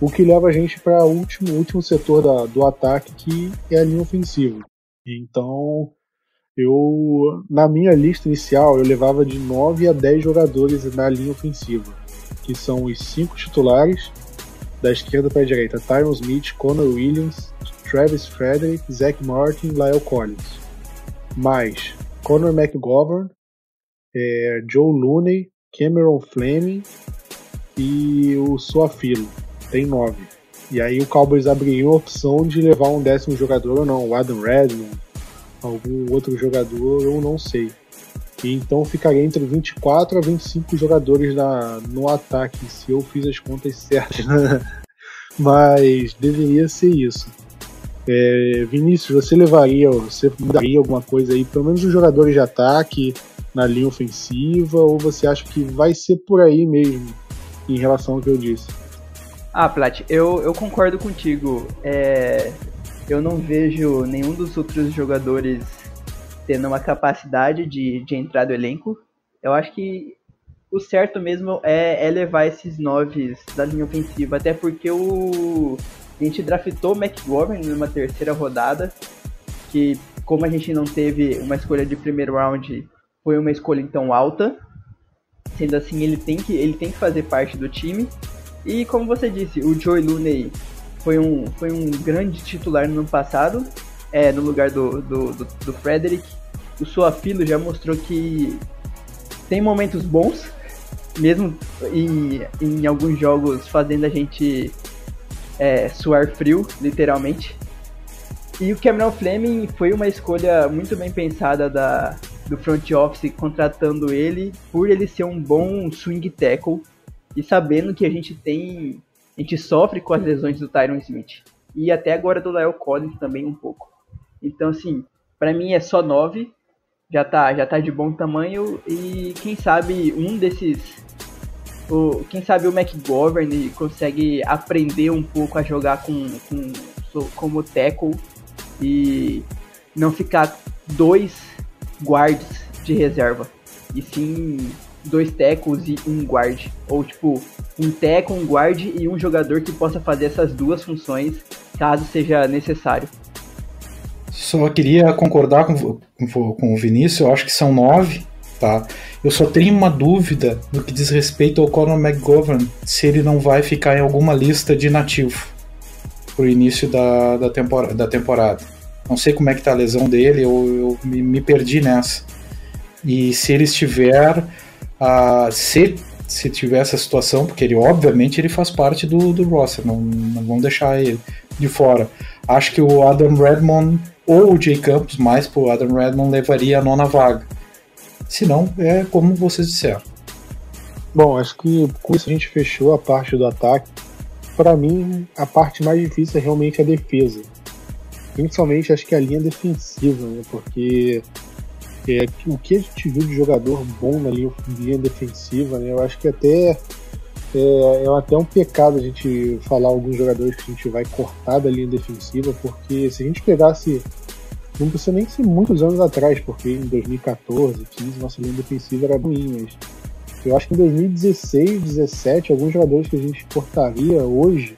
O que leva a gente para o último, último setor da, do ataque, que é a linha ofensiva. Então, eu na minha lista inicial eu levava de 9 a 10 jogadores na linha ofensiva, que são os cinco titulares da esquerda para a direita, Tyron Smith, Connor Williams, Travis Frederick, Zach Martin, Lyle Collins. Mais Connor McGovern, é, Joe Looney, Cameron Fleming e o Suafilo. Tem nove. E aí o Cowboys abriu a opção de levar um décimo jogador ou não, o Adam Redmond, algum outro jogador, eu não sei. E então ficaria entre 24 a 25 jogadores na, no ataque, se eu fiz as contas certas. [LAUGHS] Mas deveria ser isso. É, Vinícius, você levaria, você daria alguma coisa aí, pelo menos os jogadores de ataque na linha ofensiva, ou você acha que vai ser por aí mesmo, em relação ao que eu disse? Ah, Plat, eu, eu concordo contigo. É, eu não vejo nenhum dos outros jogadores tendo uma capacidade de, de entrar do elenco. Eu acho que o certo mesmo é, é levar esses noves da linha ofensiva, até porque o a gente draftou o McGovern numa terceira rodada, que como a gente não teve uma escolha de primeiro round, foi uma escolha então alta. Sendo assim, ele tem que ele tem que fazer parte do time. E como você disse, o Joey Looney foi um, foi um grande titular no ano passado é, no lugar do, do, do, do Frederick. O Suafilo já mostrou que tem momentos bons, mesmo em, em alguns jogos fazendo a gente é, suar frio, literalmente. E o Cameron Fleming foi uma escolha muito bem pensada da, do front office contratando ele por ele ser um bom swing tackle e sabendo que a gente tem a gente sofre com as lesões do Tyron Smith e até agora do Lyle Collins também um pouco. Então, assim, para mim é só 9. Já tá, já tá de bom tamanho. E quem sabe um desses. O, quem sabe o McGovern consegue aprender um pouco a jogar com, com como tackle e não ficar dois guards de reserva. E sim dois tackles e um guard. Ou tipo, um tackle, um guard e um jogador que possa fazer essas duas funções caso seja necessário. Só queria concordar com, com, com o Vinícius, eu acho que são nove, tá? Eu só tenho uma dúvida no que diz respeito ao Conor McGovern, se ele não vai ficar em alguma lista de nativo pro início da, da, tempora, da temporada. Não sei como é que tá a lesão dele, eu, eu me, me, perdi nessa. E se ele estiver, uh, se, se tiver essa situação, porque ele obviamente ele faz parte do, do roster, não, não vão deixar ele de fora. Acho que o Adam Redmond ou o Jay Campos, mais pro Adam Redmond, levaria a nona vaga. Se não, é como vocês disseram. Bom, acho que com isso a gente fechou a parte do ataque. Para mim, a parte mais difícil é realmente a defesa. Principalmente acho que a linha defensiva, né? Porque é, o que a gente viu de jogador bom na linha, linha defensiva, né? Eu acho que até é, é, até um pecado a gente falar alguns jogadores que a gente vai cortar da linha defensiva, porque se a gente pegasse. Não precisa nem ser muitos anos atrás, porque em 2014, 15, nossa linha defensiva era ruim, mas eu acho que em 2016, 17, alguns jogadores que a gente cortaria hoje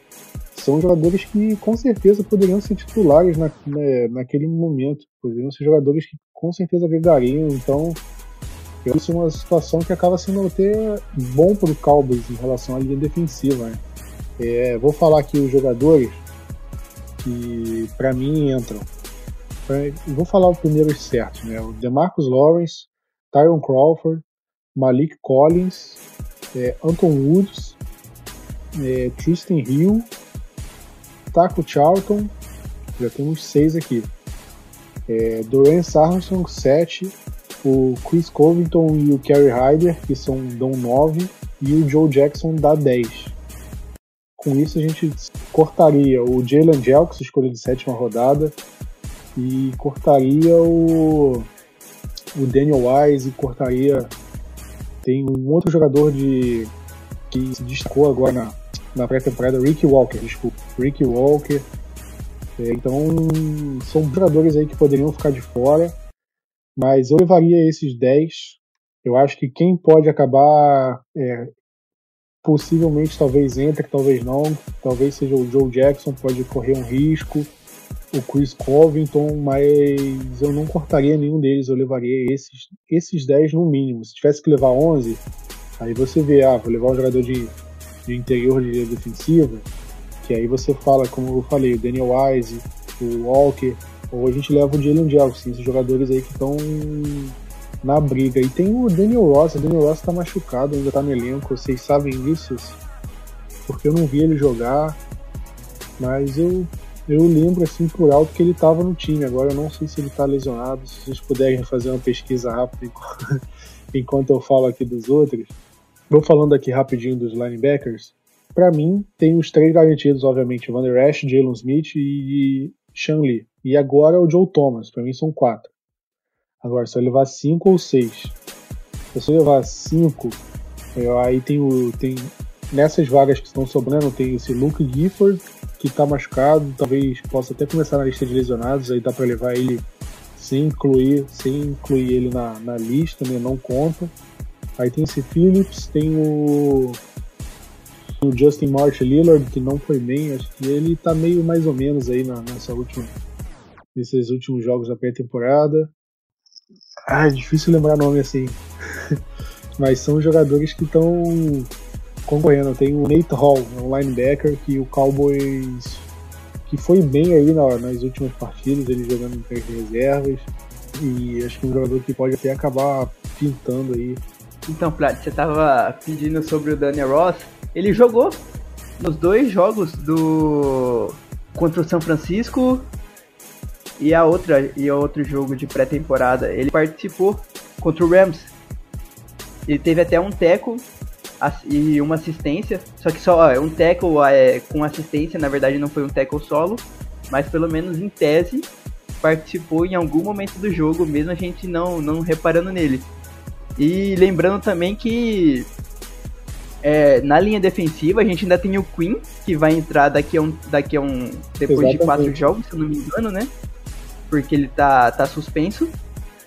são jogadores que com certeza poderiam ser titulares na, naquele momento. Poderiam ser jogadores que com certeza agregariam. Então, isso é uma situação que acaba sendo até bom para o Cowboys em relação à linha defensiva. Né? É, vou falar aqui os jogadores que para mim entram. Vou falar os primeiros certos, né? O DeMarcus Lawrence, Tyron Crawford, Malik Collins, é, Anton Woods, é, Tristan Hill, Taco Charlton, já temos seis aqui. É, Dorian Sarnson, 7, o Chris Covington e o Kerry Hyder, que são dão 9, e o Joe Jackson dá 10. Com isso a gente cortaria o Jalen Jelks, escolha de sétima rodada, e cortaria o, o Daniel Wise, e cortaria. Tem um outro jogador de que se destacou agora na, na pré-temporada, Ricky Walker, desculpa. Ricky Walker. É, então, são jogadores aí que poderiam ficar de fora mas eu levaria esses 10. Eu acho que quem pode acabar é, possivelmente talvez entre, talvez não. Talvez seja o Joe Jackson, pode correr um risco. O Chris Covington, mas eu não cortaria nenhum deles, eu levaria esses, esses 10 no mínimo. Se tivesse que levar 11, aí você vê, ah, vou levar um jogador de, de interior de defensiva, que aí você fala, como eu falei, o Daniel Wise, o Walker, ou a gente leva o Jalen Jelson, esses jogadores aí que estão na briga. E tem o Daniel Ross, o Daniel Ross tá machucado, ainda tá no elenco, vocês sabem disso? Porque eu não vi ele jogar, mas eu, eu lembro assim por alto que ele tava no time. Agora eu não sei se ele tá lesionado, se vocês puderem fazer uma pesquisa rápida [LAUGHS] enquanto eu falo aqui dos outros. Vou falando aqui rapidinho dos linebackers. Para mim, tem os três garantidos, obviamente, Van Der Esch, Jalen Smith e Sean Lee. E agora o Joe Thomas, para mim são quatro. Agora, se eu levar cinco ou seis. Se eu levar cinco, eu, aí tem o. Tem, nessas vagas que estão sobrando, tem esse Luke Gifford, que tá machucado, talvez possa até começar na lista de lesionados, aí dá para levar ele sem incluir, sem incluir ele na, na lista, né? Não conta. Aí tem esse Phillips, tem o o Justin March Lillard, que não foi bem, acho que ele tá meio mais ou menos aí na, nessa última nesses últimos jogos da pré-temporada. Ah, é difícil lembrar nome assim. [LAUGHS] Mas são jogadores que estão concorrendo. Tem o Nate Hall, um linebacker que o Cowboys que foi bem aí na, nas últimas partidas, ele jogando em três reservas. E acho que é um jogador que pode até acabar pintando aí. Então, Plat, você tava pedindo sobre o Daniel Ross. Ele jogou nos dois jogos do contra o São Francisco e a outra e outro jogo de pré-temporada, ele participou contra o Rams. Ele teve até um teco e uma assistência, só que só um teco é, com assistência, na verdade não foi um teco solo, mas pelo menos em tese participou em algum momento do jogo, mesmo a gente não, não reparando nele. E lembrando também que é, na linha defensiva a gente ainda tem o Queen, que vai entrar daqui a um. Daqui a um depois Exatamente. de quatro jogos, se eu não me engano, né? porque ele tá, tá suspenso.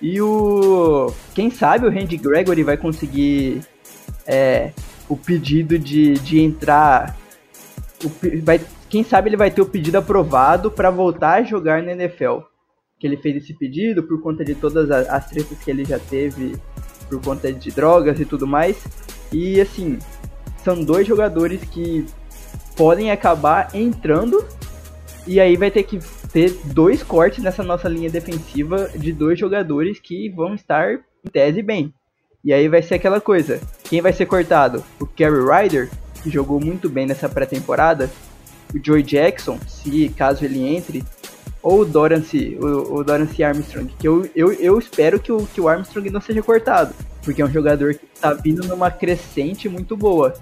E o. Quem sabe o Randy Gregory vai conseguir é, o pedido de, de entrar. O, vai, quem sabe ele vai ter o pedido aprovado para voltar a jogar na NFL. Que ele fez esse pedido por conta de todas as, as tretas que ele já teve, por conta de drogas e tudo mais. E assim, são dois jogadores que podem acabar entrando e aí vai ter que ter dois cortes nessa nossa linha defensiva de dois jogadores que vão estar em tese bem. E aí vai ser aquela coisa, quem vai ser cortado? O Kerry Ryder, que jogou muito bem nessa pré-temporada, o Joey Jackson, se caso ele entre, ou o Dorance, o, o Dorance Armstrong, que eu, eu, eu espero que o, que o Armstrong não seja cortado, porque é um jogador que está vindo numa crescente muito boa.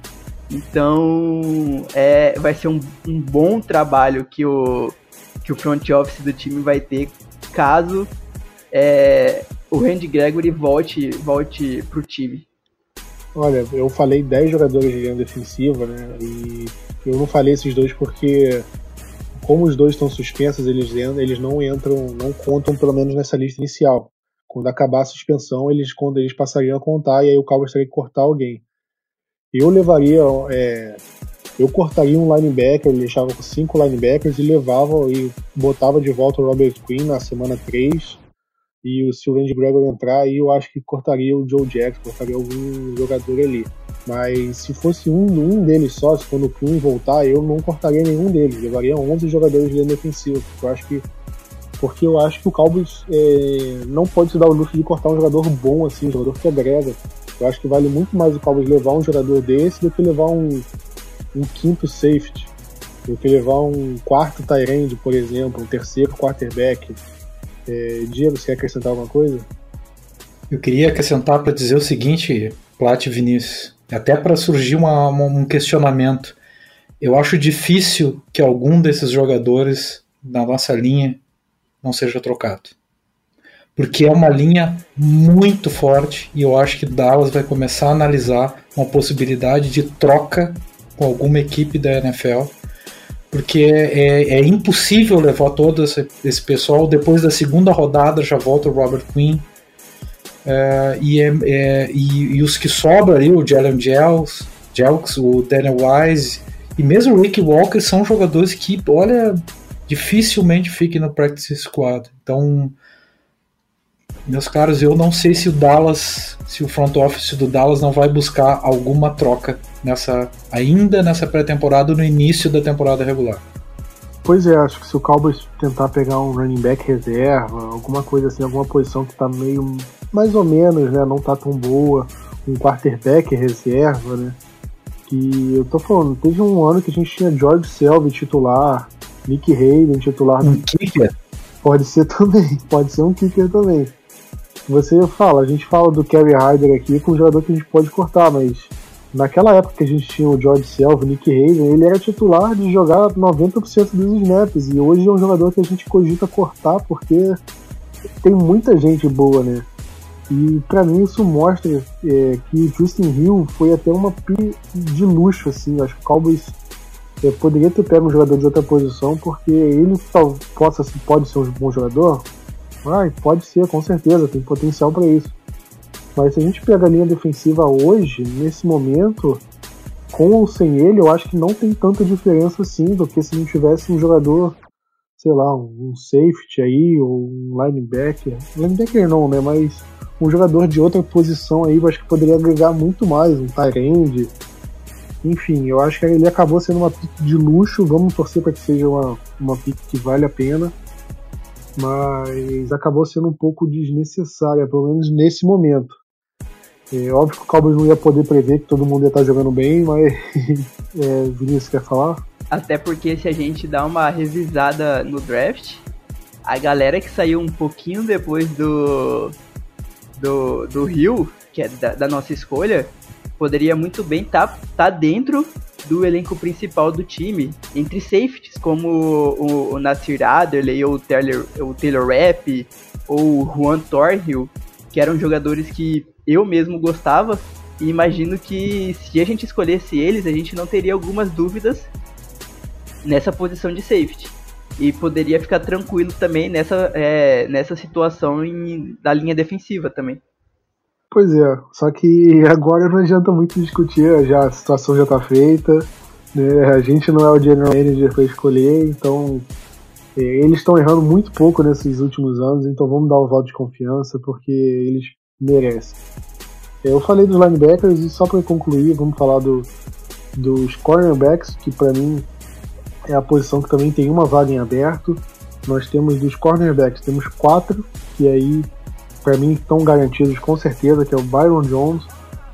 Então, é, vai ser um, um bom trabalho que o, que o front office do time vai ter caso é, o Randy Gregory volte, volte pro time. Olha, eu falei 10 jogadores de linha defensiva, né? E eu não falei esses dois porque, como os dois estão suspensos, eles, eles não entram, não contam pelo menos nessa lista inicial. Quando acabar a suspensão, eles, quando eles passariam a contar, e aí o Cowboys teria que cortar alguém. Eu levaria. É, eu cortaria um linebacker, deixava com cinco linebackers e levava e botava de volta o Robert Quinn na semana 3. E se o Randy Gregory entrar, aí eu acho que cortaria o Joe Jackson, cortaria algum jogador ali. Mas se fosse um, um deles só, se quando o Quinn voltar, eu não cortaria nenhum deles. Levaria 11 jogadores de linha defensiva, eu acho que porque eu acho que o Cowboys é, não pode se dar o luxo de cortar um jogador bom assim, um jogador que agrega. Eu acho que vale muito mais o Cowboys levar um jogador desse do que levar um, um quinto safety, do que levar um quarto tight por exemplo, um terceiro quarterback. É, Diego, você quer acrescentar alguma coisa? Eu queria acrescentar para dizer o seguinte, Plat Vinícius, até para surgir uma, um questionamento. Eu acho difícil que algum desses jogadores da nossa linha não seja trocado porque é uma linha muito forte e eu acho que Dallas vai começar a analisar uma possibilidade de troca com alguma equipe da NFL, porque é, é, é impossível levar todo esse, esse, pessoal. Depois da segunda rodada já volta o Robert Quinn. É, e, é, é, e, e, os que sobram ali, o Jalen Jelks, Jelks, o Daniel Wise e mesmo o Rick Walker são jogadores que, olha, dificilmente fiquem no practice squad. Então, meus caros, eu não sei se o Dallas, se o front office do Dallas não vai buscar alguma troca nessa ainda nessa pré-temporada no início da temporada regular. Pois é, acho que se o Cowboys tentar pegar um running back reserva, alguma coisa assim, alguma posição que tá meio mais ou menos, né, não tá tão boa, um quarterback reserva, né? Que eu tô falando, teve um ano que a gente tinha George Selby titular, Nick Hayden titular. Um kicker? Pode ser também, [LAUGHS] pode ser um kicker também. Você fala, a gente fala do Kerry Hyder aqui com um jogador que a gente pode cortar, mas naquela época que a gente tinha o George Selva, o Nick Haven, ele era titular de jogar 90% dos snaps e hoje é um jogador que a gente cogita cortar porque tem muita gente boa, né? E para mim isso mostra é, que Justin Hill foi até uma pi de luxo, assim. Acho que o Cowboys é, poderia ter pego um jogador de outra posição, porque ele possa, pode ser um bom jogador, ah, pode ser, com certeza, tem potencial para isso. Mas se a gente pega a linha defensiva hoje, nesse momento, com ou sem ele, eu acho que não tem tanta diferença assim do que se não tivesse um jogador, sei lá, um safety aí, ou um linebacker. Linebacker não, né? Mas um jogador de outra posição aí, eu acho que poderia agregar muito mais, um tight. Enfim, eu acho que ele acabou sendo uma pick de luxo. Vamos torcer para que seja uma, uma pick que vale a pena mas acabou sendo um pouco desnecessária, pelo menos nesse momento. É óbvio que o Cowboys não ia poder prever que todo mundo ia estar jogando bem, mas [LAUGHS] é, Vinícius quer falar? Até porque se a gente dá uma revisada no draft, a galera que saiu um pouquinho depois do do, do Rio, que é da, da nossa escolha, poderia muito bem estar tá, tá dentro do elenco principal do time, entre safeties como o, o Nasir Adderley ou o Taylor, o Taylor Rapp ou o Juan Thornhill, que eram jogadores que eu mesmo gostava e imagino que se a gente escolhesse eles, a gente não teria algumas dúvidas nessa posição de safety. e poderia ficar tranquilo também nessa, é, nessa situação em, da linha defensiva também. Pois é, só que [LAUGHS] agora não adianta muito discutir, já a situação já está feita, né? a gente não é o general manager para escolher, então é, eles estão errando muito pouco nesses últimos anos, então vamos dar o um voto de confiança porque eles merecem. É, eu falei dos linebackers e só para concluir, vamos falar do, dos cornerbacks, que para mim é a posição que também tem uma vaga em aberto. Nós temos dos cornerbacks, temos quatro, que aí para mim estão garantidos com certeza, que é o Byron Jones,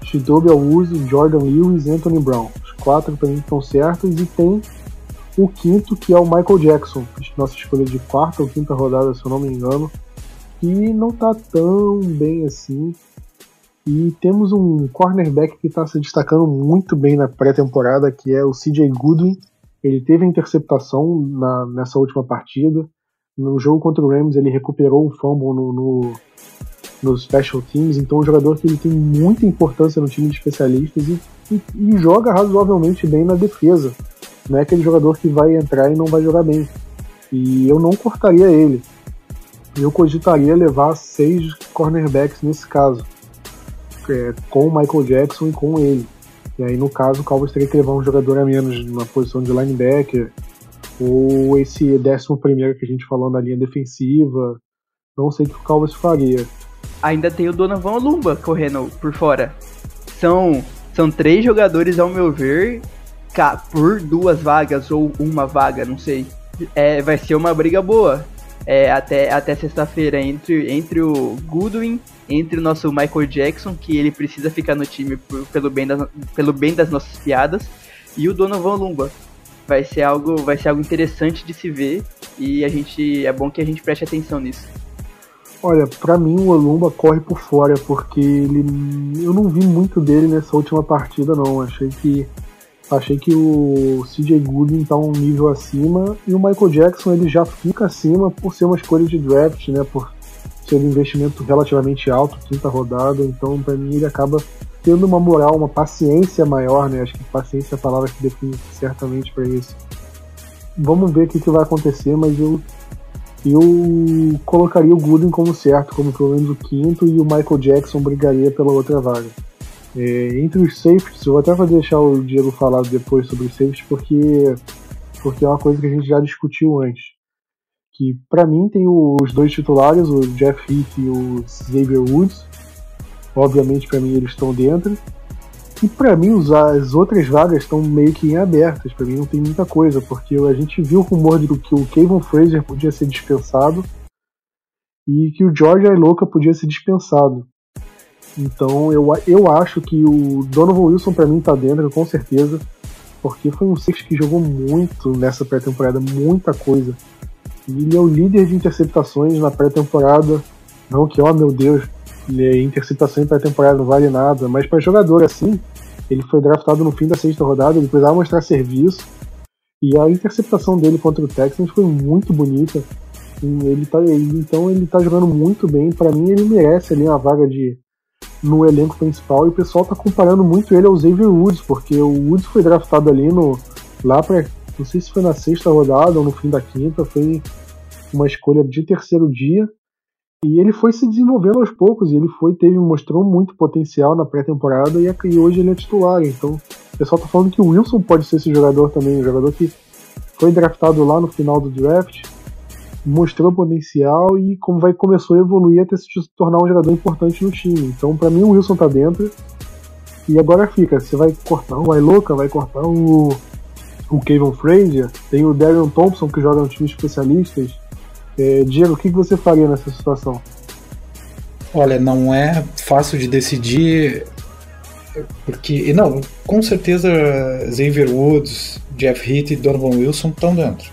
Shidobi Awuzie, Jordan Lewis e Anthony Brown. Os quatro para mim estão certos e tem o quinto que é o Michael Jackson, nossa escolha de quarta ou quinta rodada, se eu não me engano, que não está tão bem assim. E temos um cornerback que está se destacando muito bem na pré-temporada, que é o CJ Goodwin, ele teve a interceptação na, nessa última partida. No jogo contra o Rams, ele recuperou um fumble no, no, nos special teams. Então, é um jogador que ele tem muita importância no time de especialistas e, e, e joga razoavelmente bem na defesa. Não é aquele jogador que vai entrar e não vai jogar bem. E eu não cortaria ele. Eu cogitaria levar seis cornerbacks nesse caso, é, com o Michael Jackson e com ele. E aí, no caso, o Cowboys teria que levar um jogador a menos na posição de linebacker, ou esse décimo primeiro que a gente falou na linha defensiva. Não sei o que o Cowboys faria. Ainda tem o Donovan Lumba correndo por fora. São, são três jogadores, ao meu ver, por duas vagas ou uma vaga, não sei. É, vai ser uma briga boa. É, até até sexta-feira entre, entre o Goodwin entre o nosso Michael Jackson, que ele precisa ficar no time por, pelo, bem das, pelo bem das nossas piadas, e o Donovan Lumba. Vai ser algo, vai ser algo interessante de se ver e a gente é bom que a gente preste atenção nisso. Olha, para mim o Olumba corre por fora porque ele eu não vi muito dele nessa última partida não. Achei que achei que o CJ Goodwin tá um nível acima e o Michael Jackson ele já fica acima por ser uma escolha de draft, né? Por ser um investimento relativamente alto, quinta rodada, então para mim ele acaba tendo uma moral, uma paciência maior, né? Acho que paciência é a palavra que define certamente para isso. Vamos ver o que, que vai acontecer, mas eu eu colocaria o Gooden como certo, como pelo menos o quinto, e o Michael Jackson brigaria pela outra vaga. É, entre os safeties, eu vou até deixar o Diego falar depois sobre os safeties, porque, porque é uma coisa que a gente já discutiu antes que para mim tem os dois titulares, o Jeff Heath e o Xavier Woods. Obviamente para mim eles estão dentro. E para mim as outras vagas estão meio que em abertas. Para mim não tem muita coisa, porque a gente viu o rumor de que o Kevin Fraser podia ser dispensado e que o George Ailoka podia ser dispensado. Então eu, eu acho que o Donovan Wilson para mim tá dentro, com certeza, porque foi um safety que jogou muito nessa pré-temporada, muita coisa. Ele é o líder de interceptações na pré-temporada. Não que, oh meu Deus, interceptação em pré-temporada não vale nada, mas para jogador assim, ele foi draftado no fim da sexta rodada, ele precisava mostrar serviço. E a interceptação dele contra o Texans foi muito bonita. Ele tá, então ele tá jogando muito bem. Para mim, ele merece ali uma vaga de no elenco principal. E o pessoal tá comparando muito ele ao Xavier Woods, porque o Woods foi draftado ali no lá para não sei se foi na sexta rodada ou no fim da quinta, foi uma escolha de terceiro dia. E ele foi se desenvolvendo aos poucos, e ele foi, teve, mostrou muito potencial na pré-temporada e, e, hoje ele é titular. Então, o pessoal tá falando que o Wilson pode ser esse jogador também, um jogador que foi draftado lá no final do draft, mostrou potencial e como vai começou a evoluir até se tornar um jogador importante no time. Então, para mim, o Wilson tá dentro. E agora fica, você vai cortar o Iloca, vai cortar o o Kevin Frazier, tem o Darion Thompson que joga no time especialistas. É, Diego, o que você faria nessa situação? Olha, não é fácil de decidir, porque, não, com certeza Xavier Woods, Jeff Heath e Donovan Wilson estão dentro.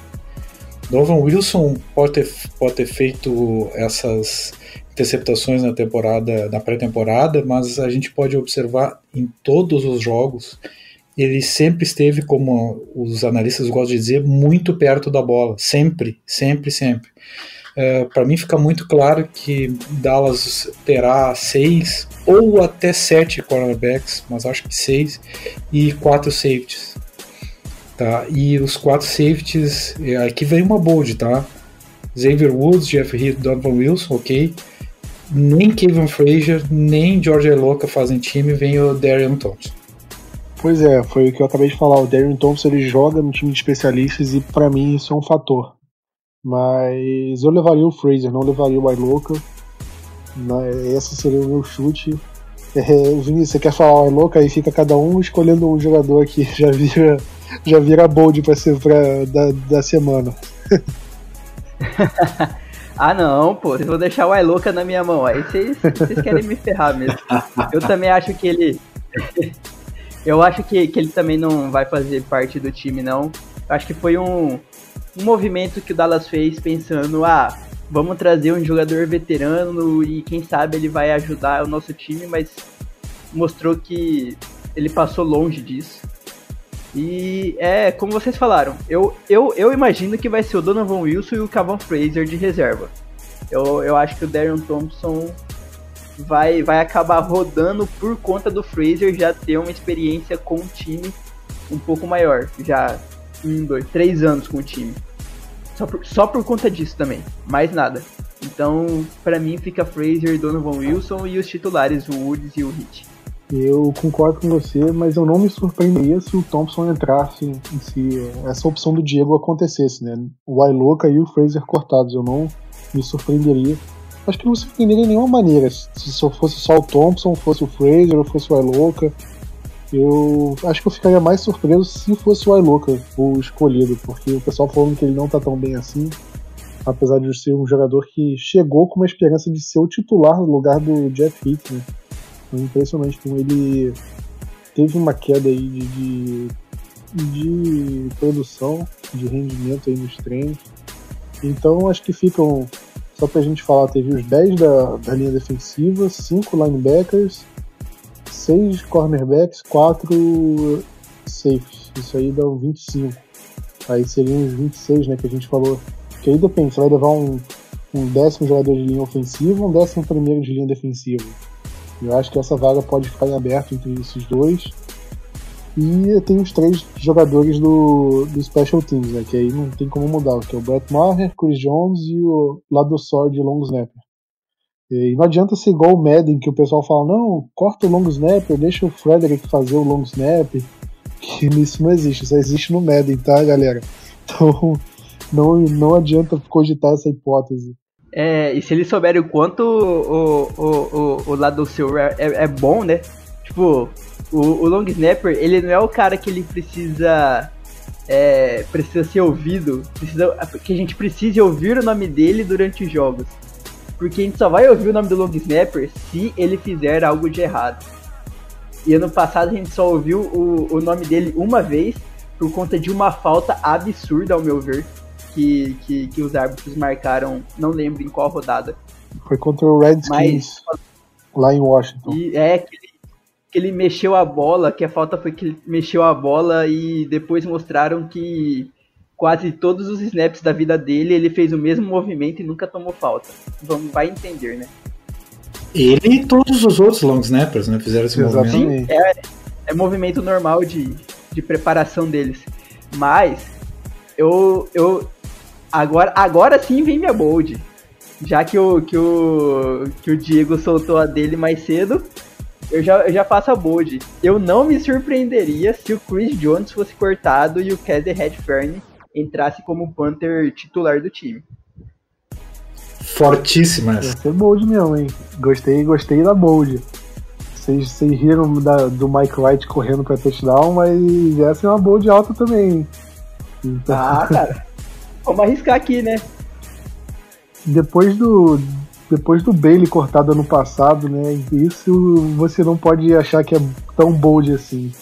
Donovan Wilson pode ter, pode ter feito essas interceptações na temporada, na pré-temporada, mas a gente pode observar em todos os jogos ele sempre esteve, como os analistas gostam de dizer, muito perto da bola. Sempre, sempre, sempre. É, Para mim fica muito claro que Dallas terá seis ou até sete cornerbacks, mas acho que seis, e quatro safeties. tá? E os quatro safeties, é, aqui vem uma bold, tá? Xavier Woods, Jeff Heath, Donovan Wilson, ok. Nem Kevin Frazier, nem George Eloka fazem time, vem o Darian Thompson. Pois é, foi o que eu acabei de falar. O Darian Thompson ele joga no time de especialistas e para mim isso é um fator. Mas eu levaria o Fraser, não levaria o Iloka. Esse seria o meu chute. É, Vini, você quer falar o Iloka? Aí fica cada um escolhendo um jogador que [LAUGHS] já vira, já vira bold pra ser pra, da, da semana. [LAUGHS] ah não, pô, vocês vão deixar o Iloka na minha mão. Aí vocês, vocês querem me ferrar mesmo. Eu também acho que ele. Eu acho que, que ele também não vai fazer parte do time, não. Eu acho que foi um, um movimento que o Dallas fez pensando, ah, vamos trazer um jogador veterano e quem sabe ele vai ajudar o nosso time, mas mostrou que ele passou longe disso. E é, como vocês falaram, eu, eu, eu imagino que vai ser o Donovan Wilson e o Cavan Fraser de reserva. Eu, eu acho que o Darion Thompson vai, vai acabar rodando por conta do Fraser já ter uma experiência com o time um pouco maior. Já um, dois, três anos com o time. Só por, só por conta disso também, mais nada. Então, para mim, fica Fraser, Donovan Wilson e os titulares, o Woods e o Hit. Eu concordo com você, mas eu não me surpreenderia se o Thompson entrasse, se essa opção do Diego acontecesse, né? O Iloka e o Fraser cortados, eu não me surpreenderia. Acho que não me surpreenderia de nenhuma maneira, se fosse só o Thompson, fosse o Fraser ou fosse o Iloka. Eu acho que eu ficaria mais surpreso se fosse o Iloka o escolhido, porque o pessoal falando que ele não tá tão bem assim, apesar de ser um jogador que chegou com uma esperança de ser o titular no lugar do Jeff Heath, né? Foi impressionante como ele teve uma queda aí de, de, de produção, de rendimento aí nos treinos. Então acho que ficam, só pra gente falar, teve os 10 da, da linha defensiva, 5 linebackers, seis cornerbacks, quatro safes. Isso aí dá um 25. Aí seriam os 26, né, que a gente falou. Que aí depende, você vai levar um, um décimo jogador de linha ofensiva um décimo primeiro de linha defensiva. Eu acho que essa vaga pode ficar em aberto entre esses dois. E tem os três jogadores do, do Special Teams, né, que aí não tem como mudar, que é o Brett Maher, Chris Jones e o Lado de Long Snapper. E não adianta ser igual o Madden, que o pessoal fala, não, corta o long snapper, deixa o Frederick fazer o long snap. Que isso não existe, só existe no Madden, tá, galera? Então [LAUGHS] não, não adianta cogitar essa hipótese. É, e se eles souberem o quanto o, o, o, o lado seu é, é, é, bom, né? Tipo, o, o long snapper, ele não é o cara que ele precisa é, precisa ser ouvido, precisa, que a gente precise ouvir o nome dele durante os jogos. Porque a gente só vai ouvir o nome do long snapper se ele fizer algo de errado. E ano passado a gente só ouviu o, o nome dele uma vez por conta de uma falta absurda, ao meu ver, que, que, que os árbitros marcaram, não lembro em qual rodada. Foi contra o Redskins, lá em Washington. E é que que ele mexeu a bola, que a falta foi que ele mexeu a bola e depois mostraram que quase todos os snaps da vida dele, ele fez o mesmo movimento e nunca tomou falta. Vamos, vai entender, né? Ele e todos os outros long snappers, né? Fizeram esse Exatamente. movimento. Sim, é, é movimento normal de, de preparação deles. Mas eu, eu agora, agora sim vem minha bold. Já que o, que o, que o Diego soltou a dele mais cedo, eu já, eu já faço a bold. Eu não me surpreenderia se o Chris Jones fosse cortado e o Casey Redfern entrasse como Panther titular do time. Fortíssima essa. É bold mesmo, hein? Gostei, gostei da bold. Vocês, vocês riram da, do Mike White correndo pra touchdown, mas essa é uma bold alta também. Então... Ah, cara. [LAUGHS] Vamos arriscar aqui, né? Depois do, depois do Bailey cortado ano passado, né? Isso você não pode achar que é tão bold assim.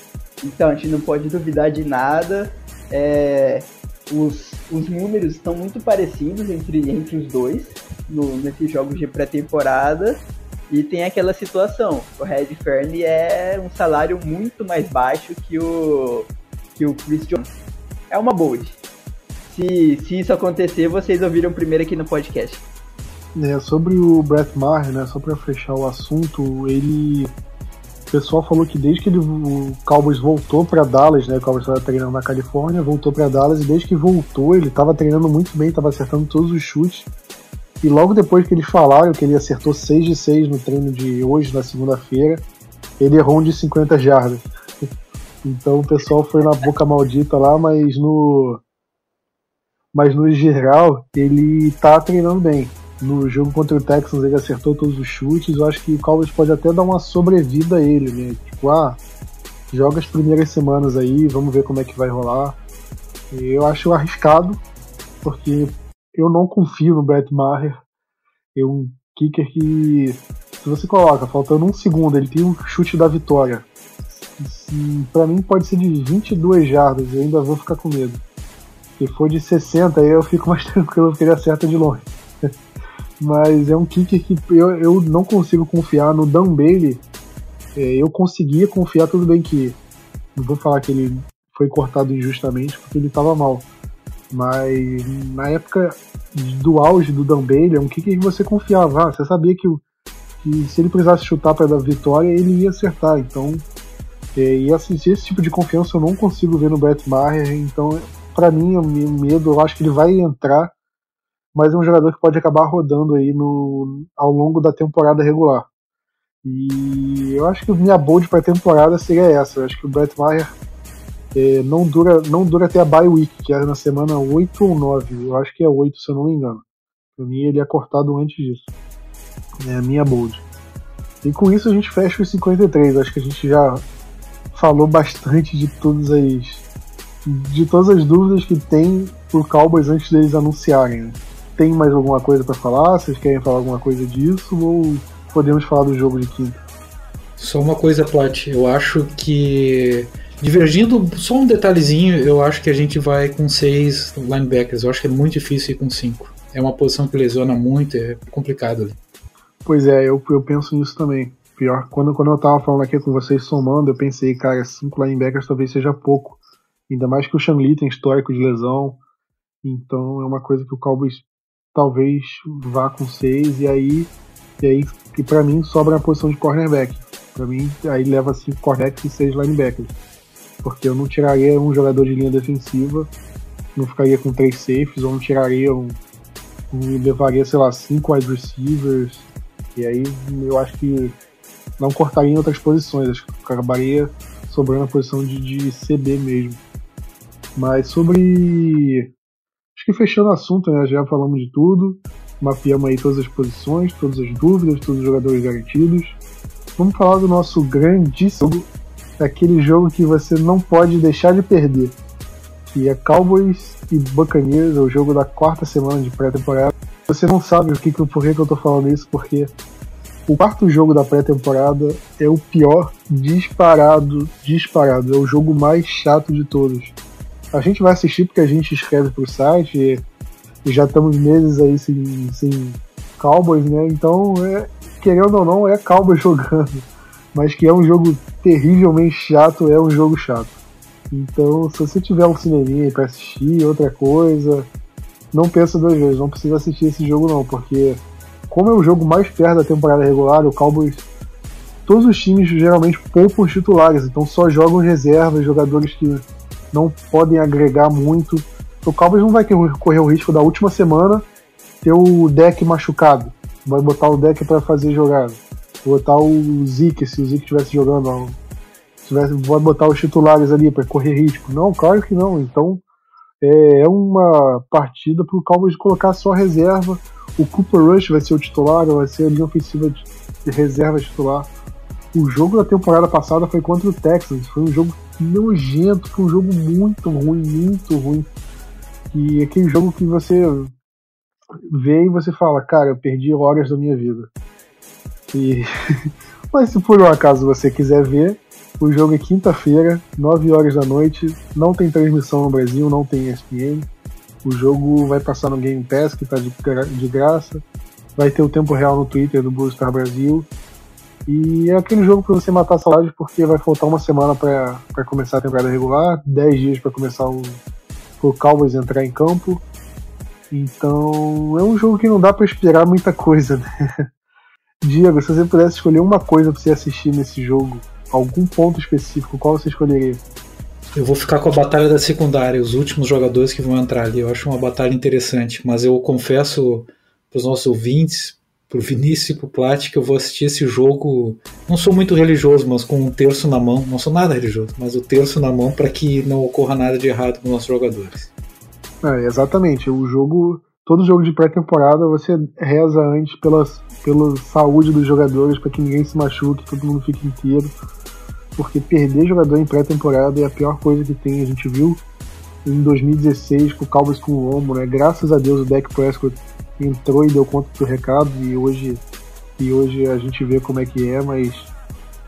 Então, a gente não pode duvidar de nada. É, os, os números estão muito parecidos entre, entre os dois no, nesses jogos de pré-temporada. E tem aquela situação, o Red Fern é um salário muito mais baixo que o, que o Chris Jones. É uma bold. Se, se isso acontecer, vocês ouviram primeiro aqui no podcast. É, sobre o Brett Maher, né, só para fechar o assunto, ele o pessoal falou que desde que ele, o Cowboys voltou para Dallas, né? O Cowboys estava treinando na Califórnia, voltou para Dallas e desde que voltou ele estava treinando muito bem, estava acertando todos os chutes. E logo depois que eles falaram que ele acertou 6 de 6 no treino de hoje, na segunda-feira, ele errou um de 50 jardas. Então o pessoal foi na boca maldita lá, mas no. Mas no geral, ele tá treinando bem. No jogo contra o Texans ele acertou todos os chutes. Eu acho que o Cowboys pode até dar uma sobrevida a ele, né? Tipo, ah, joga as primeiras semanas aí, vamos ver como é que vai rolar. Eu acho arriscado, porque eu não confio no Brett Maher. É um kicker que, se você coloca, faltando um segundo, ele tem um chute da vitória. Para mim pode ser de 22 jardas, eu ainda vou ficar com medo. Se for de 60, aí eu fico [LAUGHS] mais tranquilo porque ele acerta de longe. Mas é um kicker que eu, eu não consigo confiar no Dan Bailey. É, eu conseguia confiar, tudo bem que não vou falar que ele foi cortado injustamente porque ele estava mal. Mas na época do auge do Dan Bailey, um kicker que você confiava. Ah, você sabia que, que se ele precisasse chutar para dar vitória, ele ia acertar. Então, é, e assim, esse tipo de confiança eu não consigo ver no Brett Maher. Então, para mim, o medo, eu acho que ele vai entrar, mas é um jogador que pode acabar rodando aí no, ao longo da temporada regular. E eu acho que minha bold para a temporada seria essa. Eu acho que o Brett Maher é, não, dura, não dura até a bye week, que é na semana 8 ou 9. Eu acho que é 8, se eu não me engano. Pra mim, ele é cortado antes disso. É a minha bold. E com isso a gente fecha os 53. Acho que a gente já falou bastante de todas as. de todas as dúvidas que tem por Cowboys antes deles anunciarem. Né? Tem mais alguma coisa para falar? Vocês querem falar alguma coisa disso? Ou podemos falar do jogo de quinta? Só uma coisa, Plat. Eu acho que Divergindo só um detalhezinho, eu acho que a gente vai com seis linebackers. Eu acho que é muito difícil ir com cinco. É uma posição que lesiona muito, é complicado ali. Pois é, eu, eu penso nisso também. Pior, quando, quando eu tava falando aqui com vocês somando, eu pensei, cara, cinco linebackers talvez seja pouco. Ainda mais que o Shang Li tem histórico de lesão. Então é uma coisa que o Cowboys talvez vá com seis e aí e aí que para mim sobra a posição de cornerback. Para mim aí leva cinco cornerbacks e seis linebackers porque eu não tiraria um jogador de linha defensiva, não ficaria com três safes, ou não tiraria um. um levaria, sei lá, cinco wide receivers, e aí eu acho que não cortaria em outras posições, acho que acabaria sobrando a posição de, de CB mesmo. Mas sobre. Que fechando o assunto, né? Já falamos de tudo, mapeamos aí todas as posições, todas as dúvidas, todos os jogadores garantidos. Vamos falar do nosso grandíssimo aquele jogo que você não pode deixar de perder, que é Cowboys e Buccaneers, é o jogo da quarta semana de pré-temporada. Você não sabe o que, por que, que eu tô falando isso, porque o quarto jogo da pré-temporada é o pior disparado, disparado, é o jogo mais chato de todos. A gente vai assistir porque a gente escreve pro site e, já estamos meses aí sem, sem Cowboys, né? Então, é, querendo ou não, é Cowboys [LAUGHS] jogando mas que é um jogo terrivelmente chato, é um jogo chato. Então, se você tiver um cineminha para assistir, outra coisa, não pensa duas vezes, não precisa assistir esse jogo não, porque como é o jogo mais perto da temporada regular, o Cowboys todos os times geralmente poupam os titulares, então só jogam reservas, jogadores que não podem agregar muito. O Cowboys não vai correr o risco da última semana ter o deck machucado, vai botar o deck para fazer jogada botar o Zeke, se o Zeke estivesse jogando, tivesse, vai botar os titulares ali para correr risco. Não, claro que não. Então é, é uma partida para o Cowboys colocar só reserva. O Cooper Rush vai ser o titular, vai ser a linha ofensiva de, reserva titular. O jogo da temporada passada foi contra o Texans, foi um jogo nojento, foi um jogo muito ruim, muito ruim. E aquele jogo que você vê e você fala, cara, eu perdi horas da minha vida. E... [LAUGHS] Mas se por um acaso você quiser ver, o jogo é quinta-feira, 9 horas da noite. Não tem transmissão no Brasil, não tem ESPN. O jogo vai passar no Game Pass, que está de, de graça. Vai ter o tempo real no Twitter do Blue Star Brasil. E é aquele jogo para você matar a saudade, porque vai faltar uma semana para começar a temporada regular, 10 dias para começar o, o Cowboys entrar em campo. Então é um jogo que não dá para esperar muita coisa, né? [LAUGHS] Diego, se você pudesse escolher uma coisa pra você assistir nesse jogo, algum ponto específico, qual você escolheria? Eu vou ficar com a batalha da secundária, os últimos jogadores que vão entrar ali. Eu acho uma batalha interessante, mas eu confesso para os nossos ouvintes, pro Vinícius e pro Plat, que eu vou assistir esse jogo. Não sou muito religioso, mas com um terço na mão. Não sou nada religioso, mas o terço na mão para que não ocorra nada de errado com nossos jogadores. É, exatamente. O jogo. Todo jogo de pré-temporada você reza antes pela, pela saúde dos jogadores, para que ninguém se machuque, todo mundo fique inteiro porque perder jogador em pré-temporada é a pior coisa que tem. A gente viu em 2016 com o Cowboys com o lombo, né? Graças a Deus o Dak Prescott entrou e deu conta do recado e hoje e hoje a gente vê como é que é, mas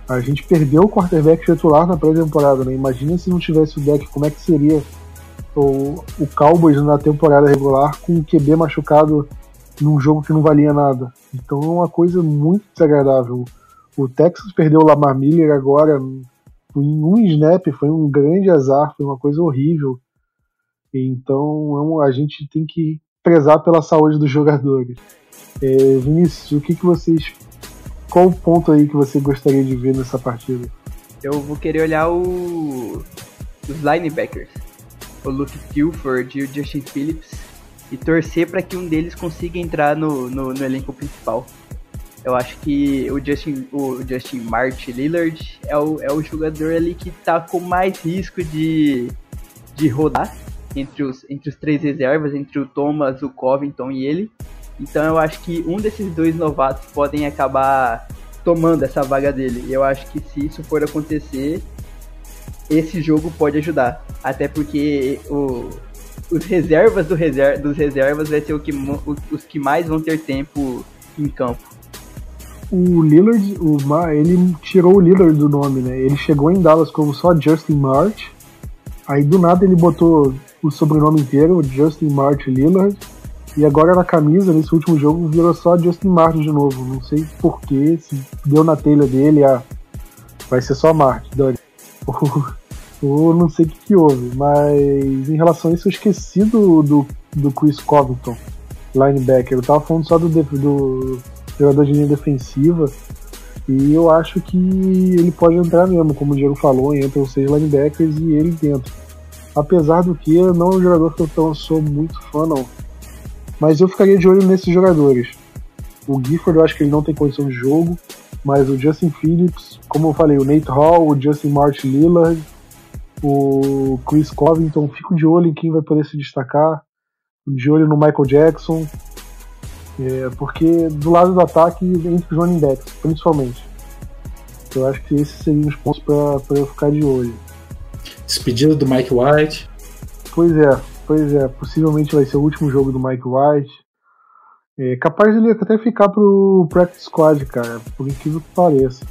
a gente perdeu o quarterback titular na pré-temporada, né? Imagina se não tivesse o Dak, como é que seria o, o Cowboys na temporada regular com o QB machucado num jogo que não valia nada. Então é uma coisa muito desagradável. O Texas perdeu o Lamar Miller agora em um snap, foi um grande azar, foi uma coisa horrível. Então é a gente tem que prezar pela saúde dos jogadores. É, Vinícius, o que, que vocês. Qual o ponto aí que você gostaria de ver nessa partida? Eu vou querer olhar o, os linebackers, o Luke Gilford e o Justin Phillips, e torcer para que um deles consiga entrar no, no, no elenco principal. Eu acho que o Justin, o Justin Martin Lillard é o, é o jogador ali que tá com mais risco de, de rodar entre os, entre os três reservas, entre o Thomas, o Covington e ele. Então eu acho que um desses dois novatos podem acabar tomando essa vaga dele. Eu acho que se isso for acontecer, esse jogo pode ajudar. Até porque o, os reservas do reser, dos reservas vai ser o que, os que mais vão ter tempo em campo o Lillard, o, ele tirou o Lillard do nome, né? Ele chegou em Dallas como só Justin March. Aí do nada ele botou o sobrenome inteiro, Justin March Lillard. E agora na camisa, nesse último jogo, virou só Justin Martin de novo. Não sei porquê, se deu na telha dele, ah, vai ser só Martin, Dani. [LAUGHS] Ou não sei o que, que, houve. Mas em relação a isso, eu esqueci do, do, do Chris Covington, linebacker. Eu tava falando só do, do jogador de linha defensiva. E eu acho que ele pode entrar mesmo, como o Diego falou, entre os seis linebackers e ele dentro. Apesar do que não é um jogador que eu sou muito fã, não. Mas eu ficaria de olho nesses jogadores. O Gifford eu acho que ele não tem condição de jogo, mas o Justin Phillips, como eu falei, o Nate Hall, o Justin Martin Lillard, o Chris Covington, fico de olho em quem vai poder se destacar, de olho no Michael Jackson, é, porque do lado do ataque, entre os running backs, principalmente. Eu acho que esses seriam os pontos para eu ficar de olho. Despedida do Mike White. Pois é, pois é. Possivelmente vai ser o último jogo do Mike White. É capaz ele até ficar pro Practice Squad, cara, por incrível que pareça.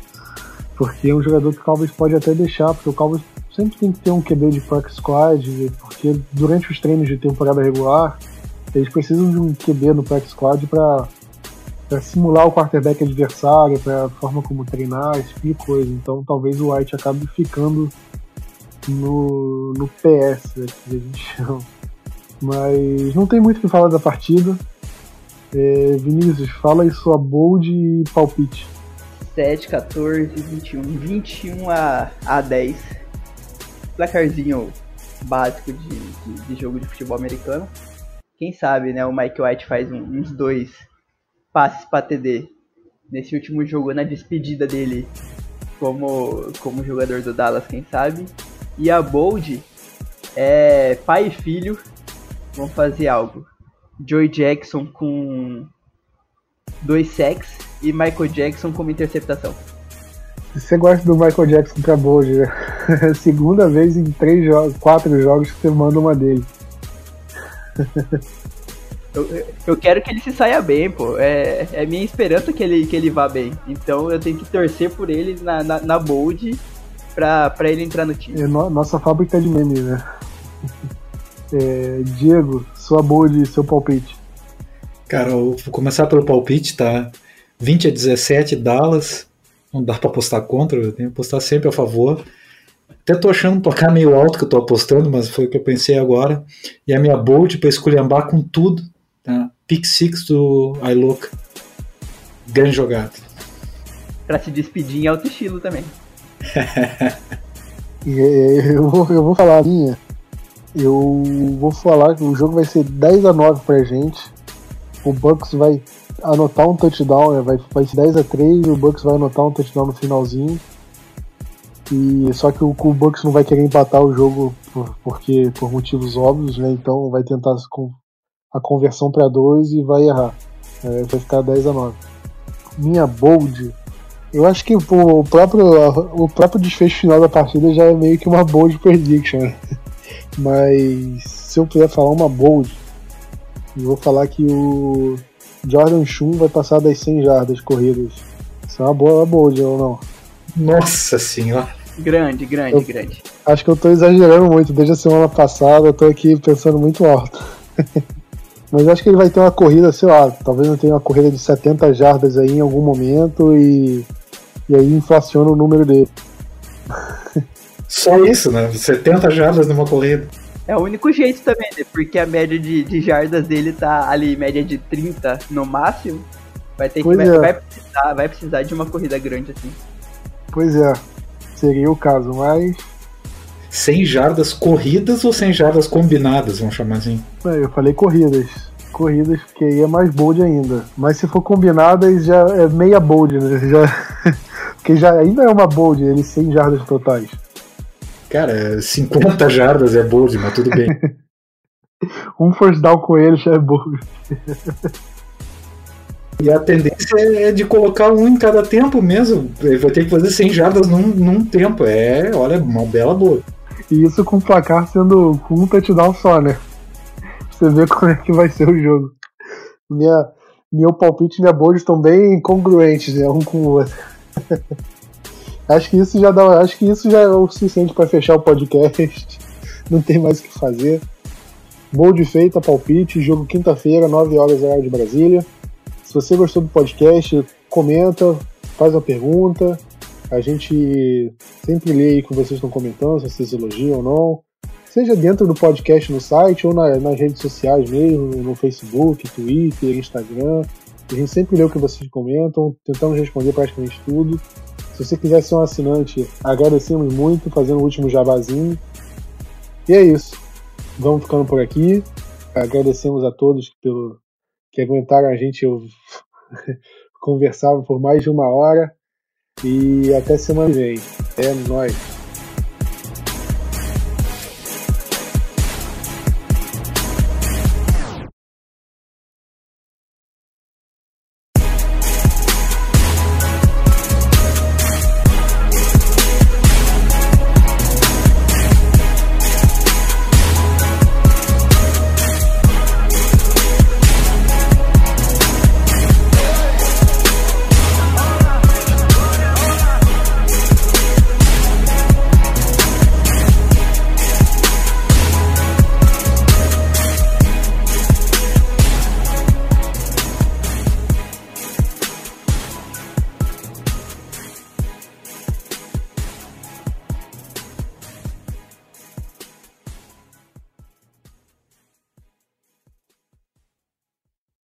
Porque é um jogador que o Cowboys pode até deixar, porque o Cowboys sempre tem que ter um QB de Practice Squad, porque durante os treinos de temporada regular, eles precisam de um QB no practice squad para simular o quarterback adversário, para a forma como treinar, esse tipo de coisa. Então talvez o White acabe ficando no, no PS, né, que a gente chama. Mas não tem muito o que falar da partida. É, Vinícius, fala aí sua bold e palpite. 7, 14, 21. 21 a, a 10. Placarzinho básico de, de, de jogo de futebol americano. Quem sabe, né? O Mike White faz um, uns dois passes para TD nesse último jogo, na despedida dele como, como jogador do Dallas, quem sabe. E a Bold é pai e filho vão fazer algo. Joey Jackson com dois sacks e Michael Jackson como interceptação. Você gosta do Michael Jackson pra Bold, né? [LAUGHS] Segunda vez em três jogos, quatro jogos que você manda uma dele. [LAUGHS] Eu, eu quero que ele se saia bem, pô. É, é minha esperança que ele, que ele vá bem. Então eu tenho que torcer por ele na, na, na bold pra, pra ele entrar no time. É no, nossa fábrica de memes, né? [LAUGHS] É, Diego, sua bold, seu palpite. Cara, eu vou começar pelo palpite, tá? 20 a 17 Dallas. Não dá pra apostar contra, eu tenho que apostar sempre a favor. Até tô achando tocar meio alto que eu tô apostando, mas foi o que eu pensei agora. E a minha bold para esculhambar com tudo. Tá? Pick six do iLook. Grande jogada. Pra se despedir em alto estilo também. Eu, vou, eu vou falar a minha. Eu vou falar que o jogo vai ser 10 a 9 pra gente. O Bucks vai anotar um touchdown, né? vai, vai ser 10 a 3 e o Bucks vai anotar um touchdown no finalzinho. E só que o, o Bucks não vai querer empatar o jogo por, porque por motivos óbvios, né? Então vai tentar a conversão para 2 e vai errar. É, vai ficar 10 a 9. Minha bold, eu acho que o próprio, o próprio desfecho final da partida já é meio que uma bold prediction. Né? [LAUGHS] Mas se eu puder falar uma bold, eu vou falar que o Jordan Shun vai passar das 100 jardas corridas. Isso é uma boa bold ou não? Nossa senhora! Grande, grande, eu, grande. Acho que eu tô exagerando muito. Desde a semana passada eu tô aqui pensando muito alto. [LAUGHS] Mas acho que ele vai ter uma corrida, sei lá, talvez não tenha uma corrida de 70 jardas aí em algum momento e, e aí inflaciona o número dele. Só isso, né? 70 jardas numa corrida. É o único jeito também, né? Porque a média de, de jardas dele tá ali, média de 30 no máximo. Vai ter que vai, é. vai, precisar, vai precisar de uma corrida grande assim. Pois é seria o caso, mas. 100 jardas corridas ou 100 jardas combinadas, vamos chamar assim? É, eu falei corridas. Corridas, porque aí é mais bold ainda. Mas se for combinadas, já é meia bold, né? Já... [LAUGHS] porque já ainda é uma bold, ele 100 jardas totais. Cara, 50 jardas é bold, mas tudo bem. [LAUGHS] um first down com ele já é bold. E a tendência é de colocar um em cada tempo mesmo. Ele vai ter que fazer 100 jardas num, num tempo. É, olha, uma bela boa. E isso com o placar sendo com um touchdown só, né? Você vê como é que vai ser o jogo. Minha, meu palpite e minha bold estão bem congruentes, né? Um com o outro. [LAUGHS] acho que isso já dá, acho que isso já é o suficiente para fechar o podcast. [LAUGHS] Não tem mais o que fazer. Bold feita, palpite, jogo quinta-feira, 9 horas horário de Brasília. Se você gostou do podcast, comenta, faz uma pergunta. A gente sempre lê aí o que vocês estão comentando, se vocês elogiam ou não. Seja dentro do podcast no site ou na, nas redes sociais mesmo, no Facebook, Twitter, Instagram. A gente sempre lê o que vocês comentam, tentamos responder praticamente tudo. Se você quiser ser um assinante, agradecemos muito, fazendo o último jabazinho. E é isso. Vamos ficando por aqui. Agradecemos a todos pelo, que aguentaram a gente eu [LAUGHS] conversava por mais de uma hora. E até semana que vem. É nóis.